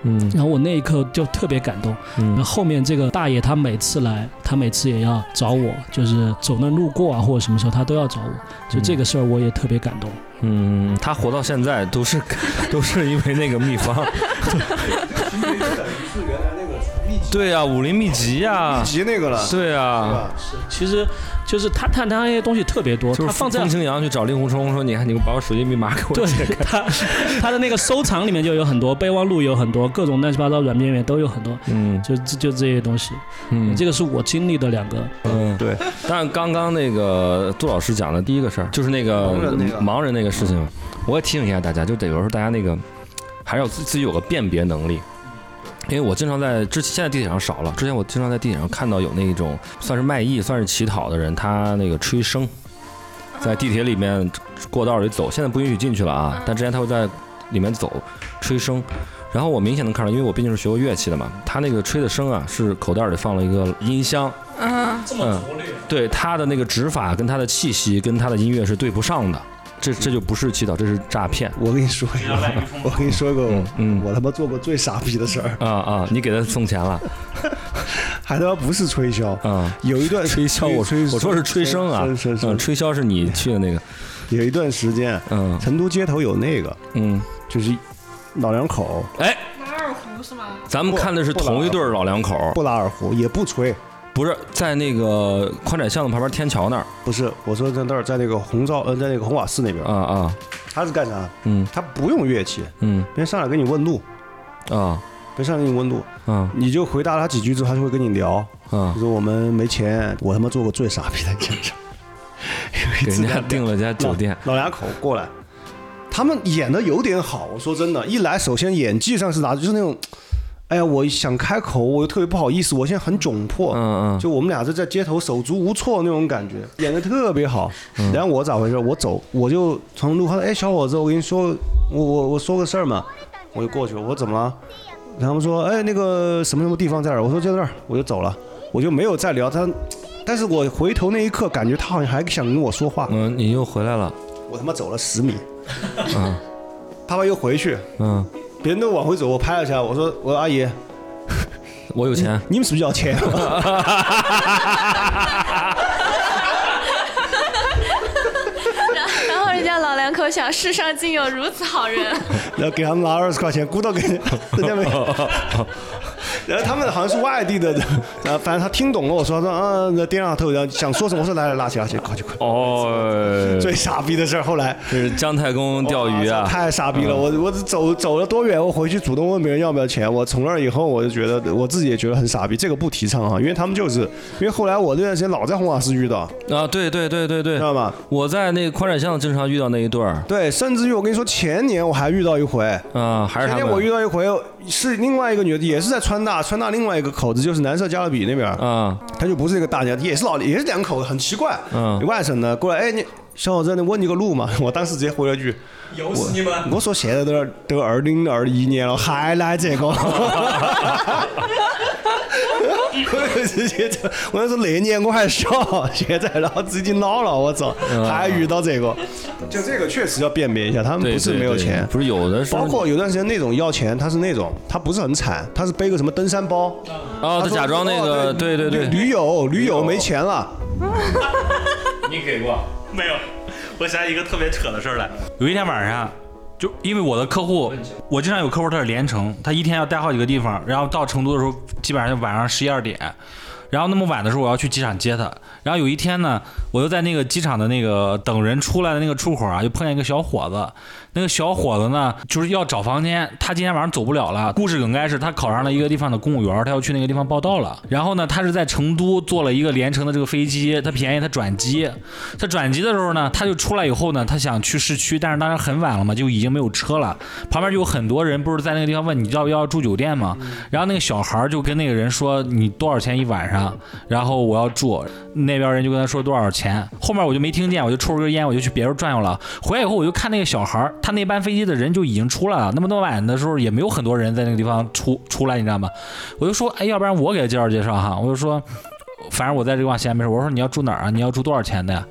嗯然后我那一刻就特别感动。然后嗯后面这个大爷他每次来，他每次也要找我，就是走那路过啊或者什么时候他都要找我。就这个事儿我也特别感动。嗯，他活到现在都是 都是因为那个秘方。对呀，武林秘籍呀，集那个了，对啊，吧？其实就是他他他那些东西特别多，就是他放在风清扬去找令狐冲说：“你看，你把我手机密码给我对解开。他他的那个收藏里面就有很多备忘录，有很多各种乱七八糟软件里面都有很多，”嗯就就就这些东西。嗯这个是我经历的两个，嗯，对。但刚刚那个杜老师讲的第一个事儿，就是那个盲人那个盲人那个事情，我也提醒一下大家，就得有时候大家那个还是要自自己有个辨别能力。因为我经常在之现在地铁上少了，之前我经常在地铁上看到有那种算是卖艺、算是乞讨的人，他那个吹笙，在地铁里面过道里走，现在不允许进去了啊，但之前他会在里面走吹笙。然后我明显能看到，因为我毕竟是学过乐器的嘛，他那个吹的声啊，是口袋里放了一个音箱，嗯，嗯，对他的那个指法跟他的气息跟他的音乐是对不上的，这这就不是祈祷，这是诈骗。我跟你说一个，我跟你说一个嗯，嗯我他妈做过最傻逼的事儿，啊啊，你给他送钱了 还他妈不是吹箫，啊？有一段吹箫，我吹我说是吹笙啊，嗯，吹箫是你去的那个，有一段时间，嗯成都街头有那个，嗯，就是老两口哎，拉二胡是吗？咱们看的是同一对老两口，不拉二胡，也不吹，不是在那个宽窄巷子旁边天桥那儿。不是，我说在那儿，在那个红照，呃，在那个红瓦寺那边。啊，啊，他是干啥？嗯。他不用乐器，嗯。别人上来给你问路，啊。别人上来给你问路，啊。你就回答他几句之后，他就会跟你聊，啊。就，说我们没钱，我他妈做过最傻逼的一件事，给人家订了家酒店，老两口过来，他们演的有点好。我说真的，一来首先演技上是拿，就是那种，哎呀，我想开口，我又特别不好意思，我现在很窘迫。嗯嗯，就我们俩是在街头手足无措那种感觉，演的特别好。嗯然后我咋回事？我走，我就从路上，哎，小伙子，我跟你说，我我我说个事儿嘛，我就过去了。我说怎么了？然后他们说，哎，那个什么什么地方在哪儿？我说就在那儿，我就走了，我就没有再聊他。但是我回头那一刻，感觉他好像还想跟我说话。嗯，你又回来了，我他妈走了十米，嗯 啪啪又回去，嗯，别人都往回走，我拍了一下，我说我说阿姨，我有钱，你们是不是要钱？然后人家老两口想，世上竟有如此好人。然后给他们拿二十块钱，鼓捣给人家没有。然后他们好像是外地的，然后反正他听懂了我说，他说啊，那电话头，然后想说什么，我说来来拉起拉起，快去快。哦，最傻逼的事儿，后来这是姜太公钓鱼啊，太傻逼了！我我走走了多远，我回去主动问别人要不要钱。我从那以后，我就觉得我自己也觉得很傻逼。这个不提倡啊，因为他们就是因为后来我那段时间老在红瓦寺遇到，啊，对对对对对知，道吗？我在那个宽窄巷经常遇到那一对儿，对，甚至于我跟你说，前年我还遇到一回，啊，还是他前年我遇，到一回是另外一个女的，也是在川大，川大另外一个口子就是南社加勒比那边，嗯，她就不是这个大家，也是老也是两口子，很奇怪。嗯外省的过来，哎，你小伙子，你问你个路嘛？我当时直接回了句，有死你们！我说现在都都二零二一年了，还来这个？我就直接就，我就说那年我还小，现在老子已经老了，我操，还遇到这个，就这个确实要辨别一下，他们，不是没有钱，不是有的是，包括有段时间那种要钱，他是那种他不是很惨，他是背个什么登山包，哦，他假装那个，哦对对对，驴友驴友。没钱了，你给过？没有。我想起一个特别扯的事儿来。有一天晚上，就因为我的客户，我经常有客户他是连城，他一天要待好几个地方，然后到成都的时候，基本上就晚上十一二点。然后那么晚的时候，我要去机场接他。然后有一天呢，我就在那个机场的那个等人出来的那个出口啊，就碰见一个小伙子。那个小伙子呢，就是要找房间，他今天晚上走不了了。故事梗概是他考上了一个地方的公务员，他要去那个地方报道了。然后呢，他是在成都坐了一个连程的这个飞机，他便宜他转机。他转机的时候呢，他就出来以后呢，他想去市区，但是当时很晚了嘛，就已经没有车了。旁边就有很多人，不是在那个地方问你要不要住酒店吗？然后那个小孩就跟那个人说你多少钱一晚上，然后我要住。那边人就跟他说多少钱，后面我就没听见，我就抽了根烟，我就去别处转悠了。回来以后我就看那个小孩儿，他那班飞机的人就已经出来了，那么多晚的时候也没有很多人在那个地方出出来，你知道吗？我就说，哎，要不然我给他介绍介绍哈，我就说，反正我在这个地方闲没事，我说你要住哪儿啊？你要住多少钱的呀？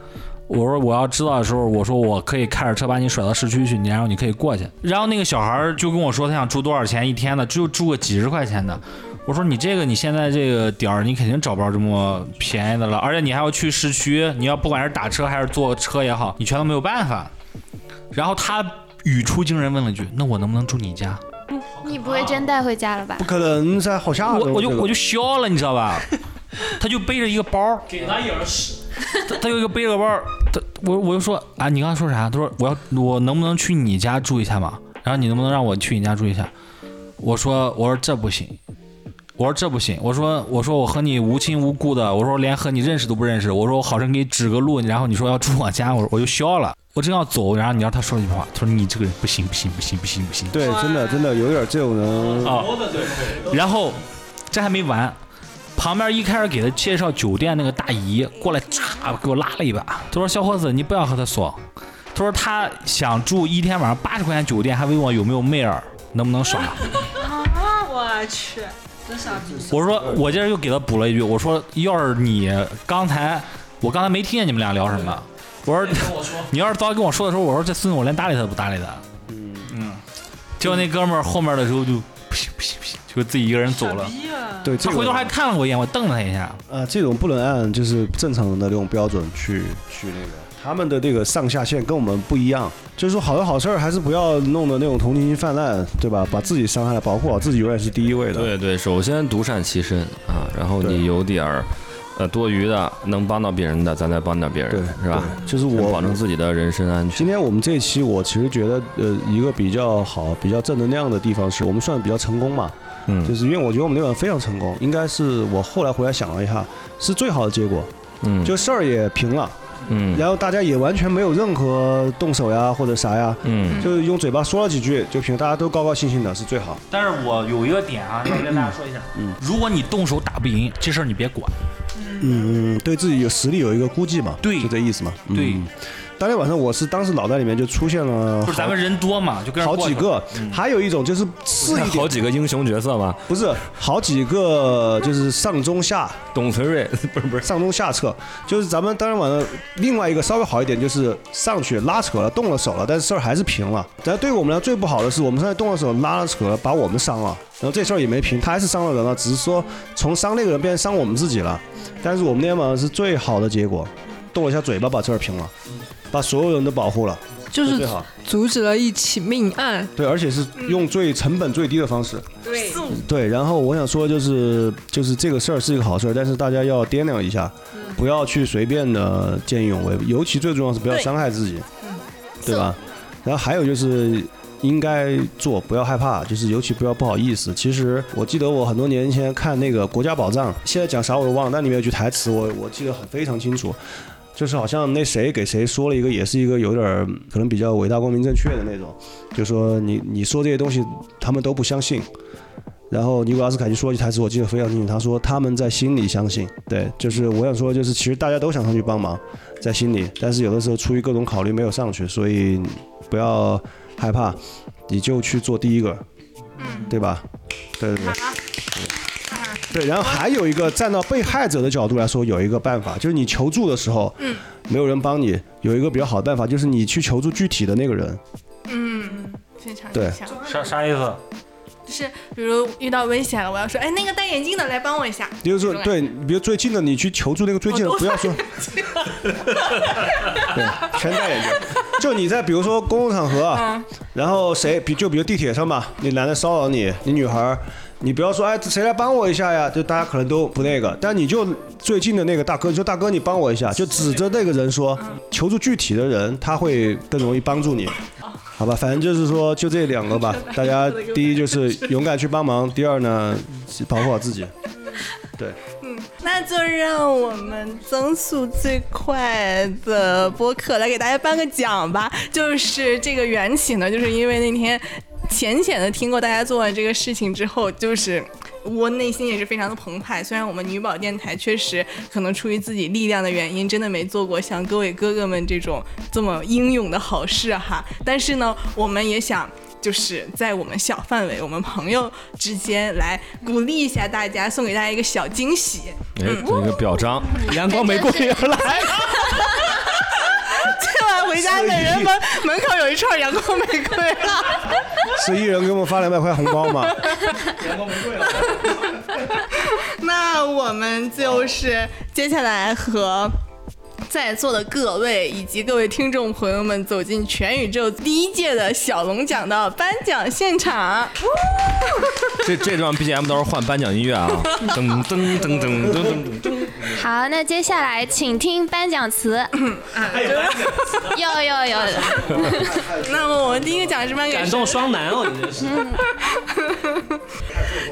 我说我要知道的时候，我说我可以开着车把你甩到市区去，你然后你可以过去。然后那个小孩儿就跟我说他想住多少钱一天的，就住个几十块钱的。我说你这个你现在这个点儿你肯定找不着这么便宜的了，而且你还要去市区，你要不管是打车还是坐车也好，你全都没有办法。然后他语出惊人问了句：“那我能不能住你家？”你不会真带回家了吧不？可能噻，好吓人。我我就我就笑了，你知道吧？他就背着一个包，给他一耳屎。他他有一个背着个包，他我我就说啊，你刚才说啥？他说我要我能不能去你家住一下嘛？然后你能不能让我去你家住一下？我说我说这不行，我说这不行，我说我说我和你无亲无故的，我说连和你认识都不认识，我说我好生给你指个路，然后你说要住我家，我说我就笑了，我正要走，然后你知道他说了一句话，他说你这个人不行不行不行不行不行，对，真的真的有点这种人。啊，然后这还没完，旁边一开始给他介绍酒店那个大姨过来，嚓给我拉了一把。他说：“小伙子，你不要和他说。”他说他想住一天晚上八十块钱酒店，还问我有没有妹儿，能不能耍。啊我去。我说我接着又给他补了一句，我说要是你刚才我刚才没听见你们俩聊什么，我说 你要是早跟我说的时候，我说这孙子我连搭理他都不搭理他。嗯。嗯，结果那哥们儿后面的时候就不行不行不行，就自己一个人走了。对，他回头还看了我一眼，我瞪了他一下。呃，这种不能按就是正常的那种标准去去那个，他们的这个上下限跟我们不一样。就是说，好的好事儿还是不要弄的那种同情心泛滥，对吧？把自己伤害了，保护好自己永远是第一位的。对对，首先独善其身啊，然后你有点儿呃多余的能帮到别人的，咱再帮点别人，对是吧？就是我保证自己的人身安全。今天我们这一期，我其实觉得，呃，一个比较好、比较正能量的地方是，我们算比较成功嘛，嗯就嗯是因为我觉得我们那晚非常成功，应该是我后来回来想了一下，是最好的结果，嗯，就事儿也平了，嗯然后大家也完全没有任何动手呀或者啥呀，嗯就是用嘴巴说了几句就平，大家都高高兴兴的，是最好。但是我有一个点啊，要跟大家说一下，嗯如果你动手打不赢，这事儿你别管。嗯嗯，对自己有实力有一个估计嘛，对就这意思嘛。嗯对当天晚上我是当时脑袋里面就出现了好不是咱们人多嘛，就跟好几个，还有一种就是是一点好几个英雄角色嘛，不是好几个，就是上中下 董存瑞不是不是，上中下策，就是咱们当天晚上另外一个稍微好一点，就是上去拉扯了，动了手了，但是事儿还是平了。但对于我们来说最不好的是，我们上去动了手，拉了扯了，把我们伤了，然后这事儿也没平，他还是伤了人了，只是说从伤那个人变成伤我们自己了。但是我们那天晚上是最好的结果，动了一下嘴巴把事儿平了，把所有人都保护了，就是。阻止了一起命案。对，而且是用最成本最低的方式。对，对，然后我想说就是就是这个事儿是一个好事儿，但是大家要掂量一下，不要去随便的见义勇为，尤其最重要是不要伤害自己，对吧？然后还有就是应该做，不要害怕，就是尤其不要不好意思。其实我记得我很多年前看那个《国家宝藏》，现在讲啥我都忘了，但里面有句台词我我记得很非常清楚。就是好像那谁给谁说了一个，也是一个有点儿可能比较伟大、光明正确的那种，就说你你说这些东西，他们都不相信，然后尼古拉斯凯奇说一句台词，我记得非常清楚，他说他们在心里相信，对，就是我想说，就是其实大家都想上去帮忙，在心里，但是有的时候出于各种考虑没有上去，所以不要害怕，你就去做第一个，对吧？对对对。对，然后还有一个站到被害者的角度来说，有一个办法，就是你求助的时候，嗯，没有人帮你，有一个比较好的办法，就是你去求助具体的那个人，嗯，非常对。啥啥意思？就是比如遇到危险了，我要说，哎，那个戴眼镜的来帮我一下。比如说对，比如最近的你去求助那个最近的，不要说，对，全戴眼镜。就你在比如说公共场合，嗯然后谁比就比如地铁上吧，你男的骚扰你，你女孩儿，你不要说哎谁来帮我一下呀，就大家可能都不那个，但你就最近的那个大哥，就大哥你帮我一下，就指着那个人说，求助具体的人，他会更容易帮助你。好吧，反正就是说，就这两个吧。大家第一就是勇敢去帮忙，第二呢，保护好自己。对，嗯那就让我们增速最快的播客来给大家颁个奖吧。就是这个缘起呢，就是因为那天浅浅的听过大家做完这个事情之后，就是。我内心也是非常的澎湃，虽然我们女宝电台确实可能出于自己力量的原因，真的没做过像各位哥哥们这种这么英勇的好事哈，但是呢，我们也想就是在我们小范围、我们朋友之间来鼓励一下大家，送给大家一个小惊喜。哎，这个表彰，阳光玫瑰要来，今 晚回家，美人门门口有一串阳光玫瑰了。是艺人给我们发两百块红包嘛？那我们就是接下来和在座的各位以及各位听众朋友们走进全宇宙第一届的小龙奖的颁奖现场。这这段 BGM 到时候换颁奖音乐啊，噔噔噔噔噔噔噔。好，那接下来请听颁奖词。有有有，那么我们第一个奖是颁给感动双男哦，你这是。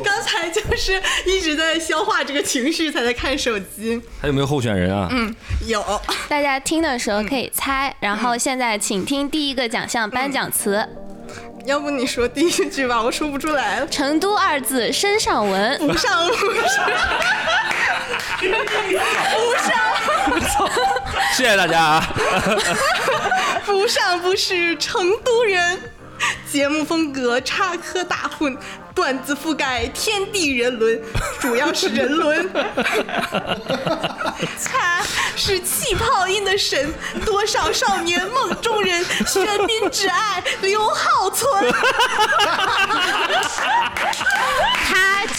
刚才就是一直在消化这个情绪，才在看手机。还有没有候选人啊？嗯，有。大家听的时候可以猜。然后现在请听第一个奖项颁奖词。要不你说第一句吧，我说不出来了。成都二字身上纹。不上 不上。不上。谢谢大家啊。不上不是成都人。节目风格插科打诨，段子覆盖天地人伦，主要是人伦。他是气泡音的神，多少少年梦中人，玄彬只爱刘浩存。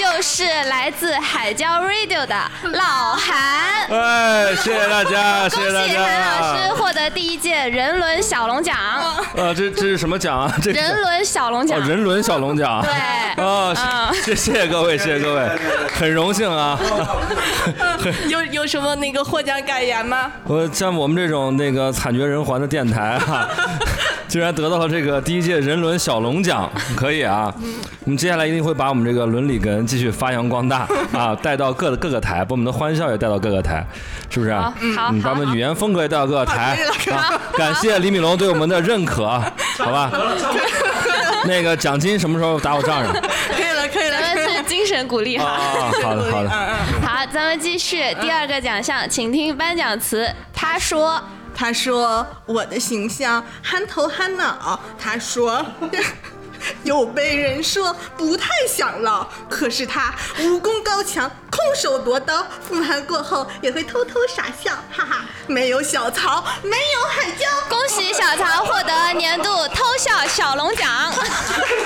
他就是来自海椒 Radio 的老韩。哎，谢谢大家，谢谢大家。恭喜韩老师获得第一届人伦小龙奖。呃，这这是什么奖啊？这人伦小龙奖。哦，人伦小龙奖。对。啊，谢谢谢各位，谢谢各位，很荣幸啊。有有什么那个获奖感言吗？我像我们这种那个惨绝人寰的电台啊，居然得到了这个第一届人伦小龙奖，可以啊。我们接下来一定会把我们这个伦理根继续发扬光大 啊，带到各各个台，把我们的欢笑也带到各个台，是不是？好，好，把我们语言风格也带到各个台。啊，感谢李敏龙对我们的认可，好吧？那个奖金什么时候打我账上？可以了，可以了，咱们是精神鼓励哈。啊，好的，好的。好，咱们继续第二个奖项，请听颁奖词。他说：“他说我的形象憨头憨脑。他说。”有被人说不太想唠，可是他武功高强，空手夺刀，复盘过后也会偷偷傻笑，哈哈。没有小曹，没有海椒。恭喜小曹获得年度偷笑小龙奖。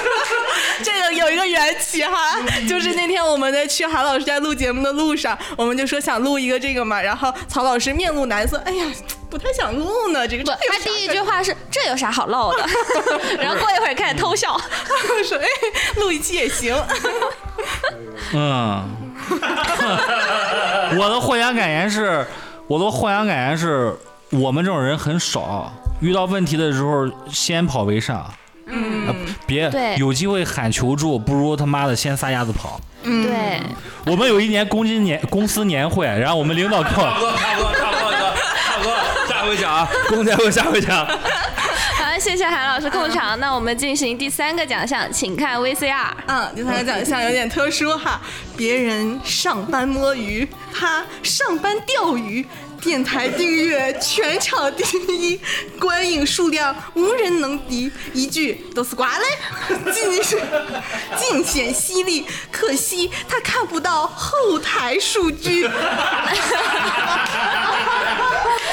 这个有一个缘起哈，就是那天我们在去韩老师家录节目的路上，我们就说想录一个这个嘛，然后曹老师面露难色，哎呀。不太想录呢，这个不，他第一句话是这有啥好唠的，然后过一会儿开始偷笑，说哎，录一期也行。嗯，我的获奖感言是，我的获奖感言是我们这种人很少，遇到问题的时候先跑为上，嗯，别有机会喊求助，不如他妈的先撒丫子跑。嗯，对。我们有一年公金年公司年会，然后我们领导给我。下回讲啊，公家会下回讲。好，谢谢韩老师控场。那我们进行第三个奖项，请看 VCR。嗯，第三个奖项有点特殊哈，别人上班摸鱼，他上班钓鱼。电台订阅全场第一，观影数量无人能敌，一句都是瓜嘞，尽 是尽显犀利。可惜他看不到后台数据。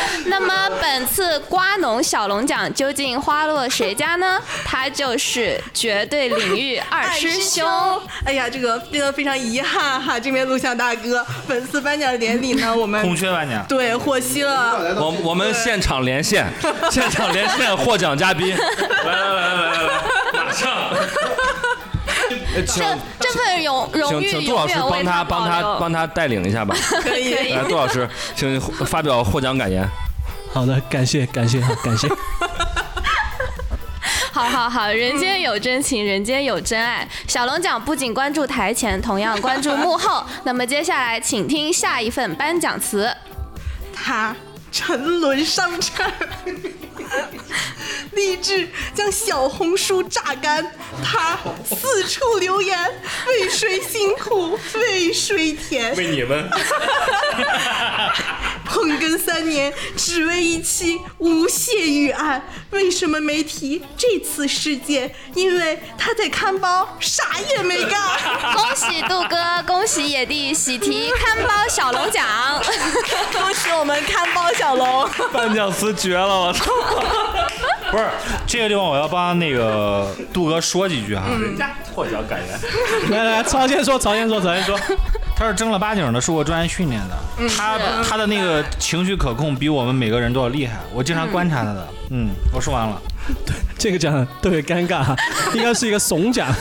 那么本次瓜农小龙奖究竟花落谁家呢？他就是绝对领域二师兄。哎呀，这个真的非常遗憾哈，这边录像大哥，本次颁奖典礼呢，我们空缺颁奖，对，获悉了。我我们现场连线，现场连线获奖嘉宾，来来来来来来，马上。这这份荣荣誉，请请杜老师帮他帮他帮他带领一下吧。可以，来，杜老师，请发表获奖感言。好的，感谢感谢感谢。好好好，人间有真情，人间有真爱。小龙奖不仅关注台前，同样关注幕后。那么接下来，请听下一份颁奖词。他沉沦商场，立志将小红书榨干。他四处留言，为谁辛苦为谁甜？为你们。捧哏三年，只为一期无懈于案。为什么没提这次事件？因为他在看包，啥也没干。恭喜杜哥，恭喜野弟喜提看包小龙奖。恭喜我们看包小龙。颁奖词绝了，我操！不是这个地方，我要帮那个杜哥说几句哈。人家获奖感言。来来，曹先说，曹先说，曹先说。他是正儿八经的受过专业训练的，他他的那个情绪可控比我们每个人都要厉害。我经常观察他的。嗯，我说完了。这个奖特别尴尬，应该是一个怂奖。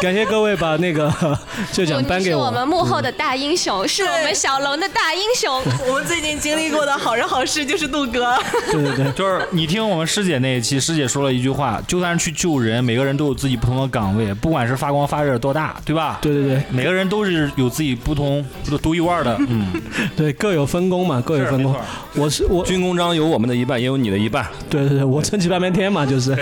感谢各位把那个 这奖颁给我。你是我们幕后的大英雄，是我们小龙的大英雄。我们最近经历过的好人好事就是杜哥。对对对，就是你听我们师姐那一期，师姐说了一句话，就算是去救人，每个人都有自己不同的岗位，不管是发光发热多大，对吧？对对对，每个人都是有自己不同、独一无二的。嗯，对，各有分工嘛，各有分工。我是我军功章有我们的一半，也有你的一半。对对对，我撑起半边天嘛，就是。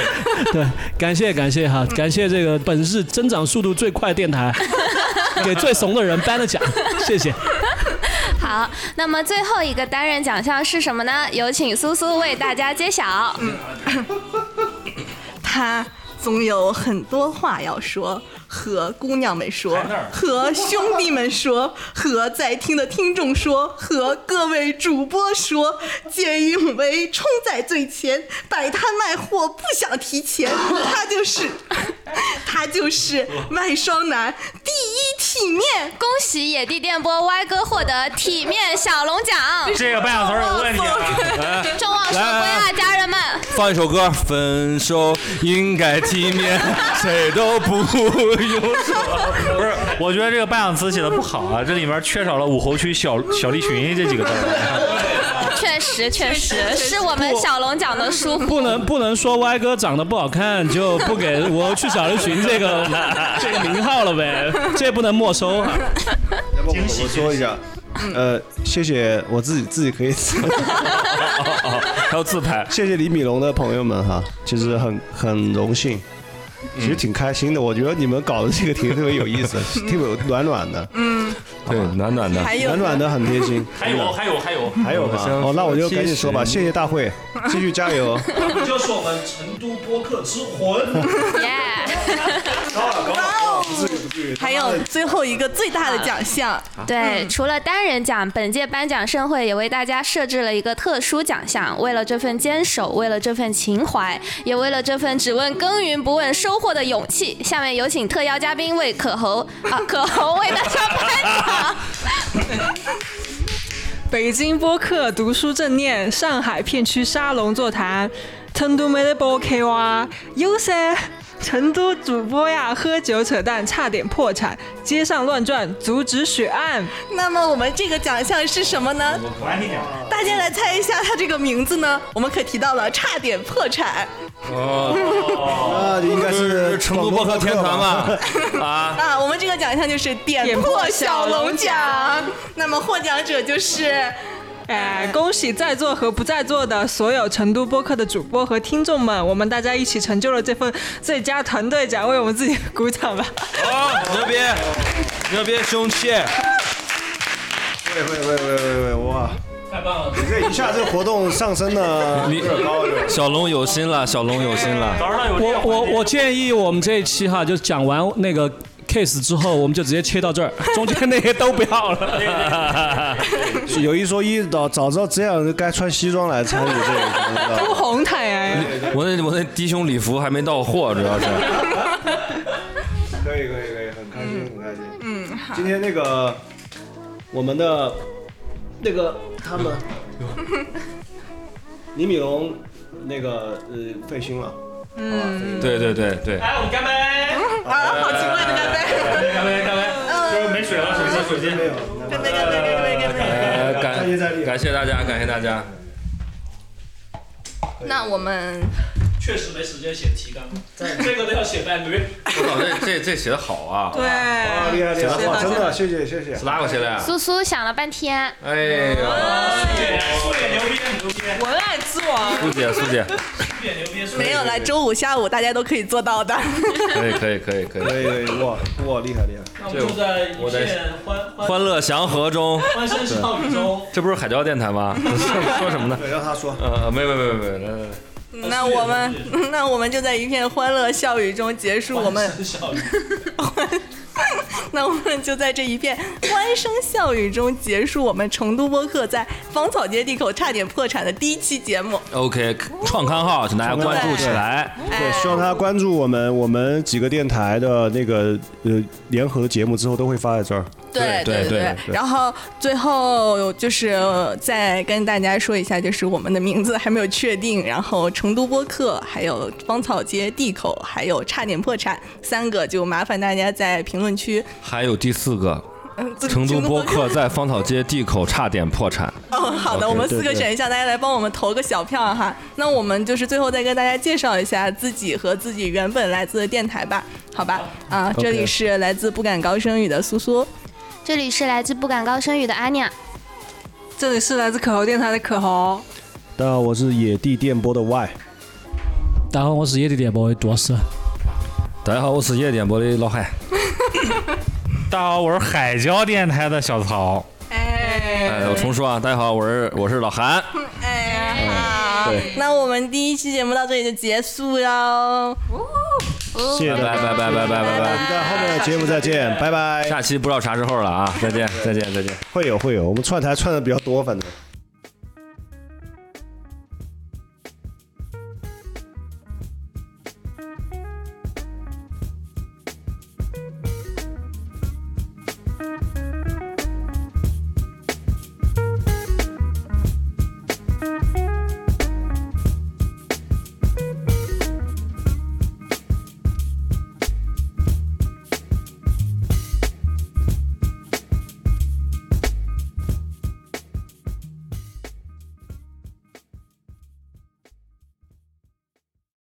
对，感谢感谢哈，感谢这个本市增长速度最快电台，给最怂的人颁了奖，谢谢。好，那么最后一个单人奖项是什么呢？有请苏苏为大家揭晓。他总有很多话要说，和姑娘们说，和兄弟们说，和在听的听众说，和各位主播说，见义勇为冲在最前，摆摊卖货不想提钱，他就是，他就是卖双男第一体面。恭喜野地电波歪哥获得体面小龙奖。这个半小时有问题啊！众望所归啊，家人们！放一首歌，分手应该体面，谁都不用说。不是，我觉得这个颁奖词写的不好啊，这里面缺少了武侯区小小栗旬这几个字儿。确实，确实是我们小龙讲的疏忽。不能不能说歪哥长得不好看就不给我去小栗旬这个 这个名号了呗，这不能没收。啊要不我我说一下，呃，谢谢我自己自己可以，还有自拍，谢谢李米龙的朋友们哈，其实很很荣幸，其实挺开心的。我觉得你们搞的这个挺特别有意思，特别有暖暖的，嗯对，暖暖的。暖暖的很贴心。还有，还有，还有，还有吗？哦，那我就赶紧说吧，谢谢大会，继续加油。就是我们成都播客之魂。耶！还有最后一个最大的奖项，对，除了单人奖，本届颁奖盛会也为大家设置了一个特殊奖项。为了这份坚守，为了这份情怀，也为了这份只问耕耘不问收获的勇气，下面有请特邀嘉宾为可侯啊可侯为大家颁奖。北京播客读书正念，上海片区沙龙座谈，成都没得播客哇，有噻。成都主播呀，喝酒扯淡，差点破产，街上乱转，阻止血案。那么我们这个奖项是什么呢？大家来猜一下，它这个名字呢？我们可提到了差点破产哦那应该是成都播客天团吧？啊，啊，我们这个奖项就是点破小龙奖。那么获奖者就是。哎，恭喜在座和不在座的所有成都播客的主播和听众们，我们大家一起成就了这份最佳团队奖，为我们自己鼓掌吧！好，牛逼，牛逼，凶器！喂喂喂喂喂喂，哇！太棒了！你这一下这活动上升的有点高，有点小龙有心了，小龙有心了。我我我建议我们这一期哈，就讲完那个 case 之后，我们就直接切到这儿，中间那些都不要了。有一说一，早早知道这样，该穿西装来参与这个，你知道不吗？红毯哎，我那我那低胸礼服还没到货，主要是。可以可以可以，很开心很开心。嗯，今天那个我们的那个他们，李米龙那个呃费心了，嗯，对对对对，来，我们干杯！啊，好奇怪的干杯！干杯，干杯！就是没水了，手机，手机没有，干杯！干杯！干杯！干杯！感谢大家，感谢大家。那我们确实没时间写提纲，这个都要写半个月。我操，这这这写的好啊！对，哇，厉害厉害，哇，真的谢谢谢谢是。哪个写的呀？苏苏想了半天，哎呀，苏姐牛逼，牛逼，文案之王。苏姐苏姐，苏姐牛逼，没有了周五下午大家都可以做到的。可以可以可以可以。可以可以，哇哇，厉害厉害！那我们就在一我在片欢欢欢乐祥和中，欢声笑语中，这不是海椒电台吗？说什么呢？对，让他说。呃，没没没没没。那我们，那我们就在一片欢乐笑语中结束我们。欢声笑语。那我们就在这一片欢声笑语中结束我们成都播客在芳草街地口差点破产的第一期节目。OK，创刊号，请大家关注起来。对，希望大家关注我们，我们几个电台的那个呃联合节目之后都会发在这儿。对对对然后最后就是再跟大家说一下，就是我们的名字还没有确定，然后成都播客，还有芳草街地口，还有差点破产三个，就麻烦大家在评论区。还有第四个，成都播客在芳草街地口差点破产。哦，好的我们四个选项，大家来帮我们投个小票哈。那我们就是最后再跟大家介绍一下自己和自己原本来自的电台吧，好吧？啊，这里是来自不敢高声语的苏苏，这里是来自不敢高声语的阿尼亚。这里是来自可猴电台的可猴。大家好，我是野地电波的 Y。大家好，我是野地电波的多斯。大家好，我是野地电波的老海。大家好，我是海椒电台的小曹。哎哎，我重说啊，大家好，我是我是老韩。哎，好对，那我们第一期节目到这里就结束喽。谢谢大家，拜拜拜拜拜拜拜我们在后面的节目再见，拜拜。下期不知道啥时候了啊！再见再见再见。会有会有，我们串台串的比较多，反正。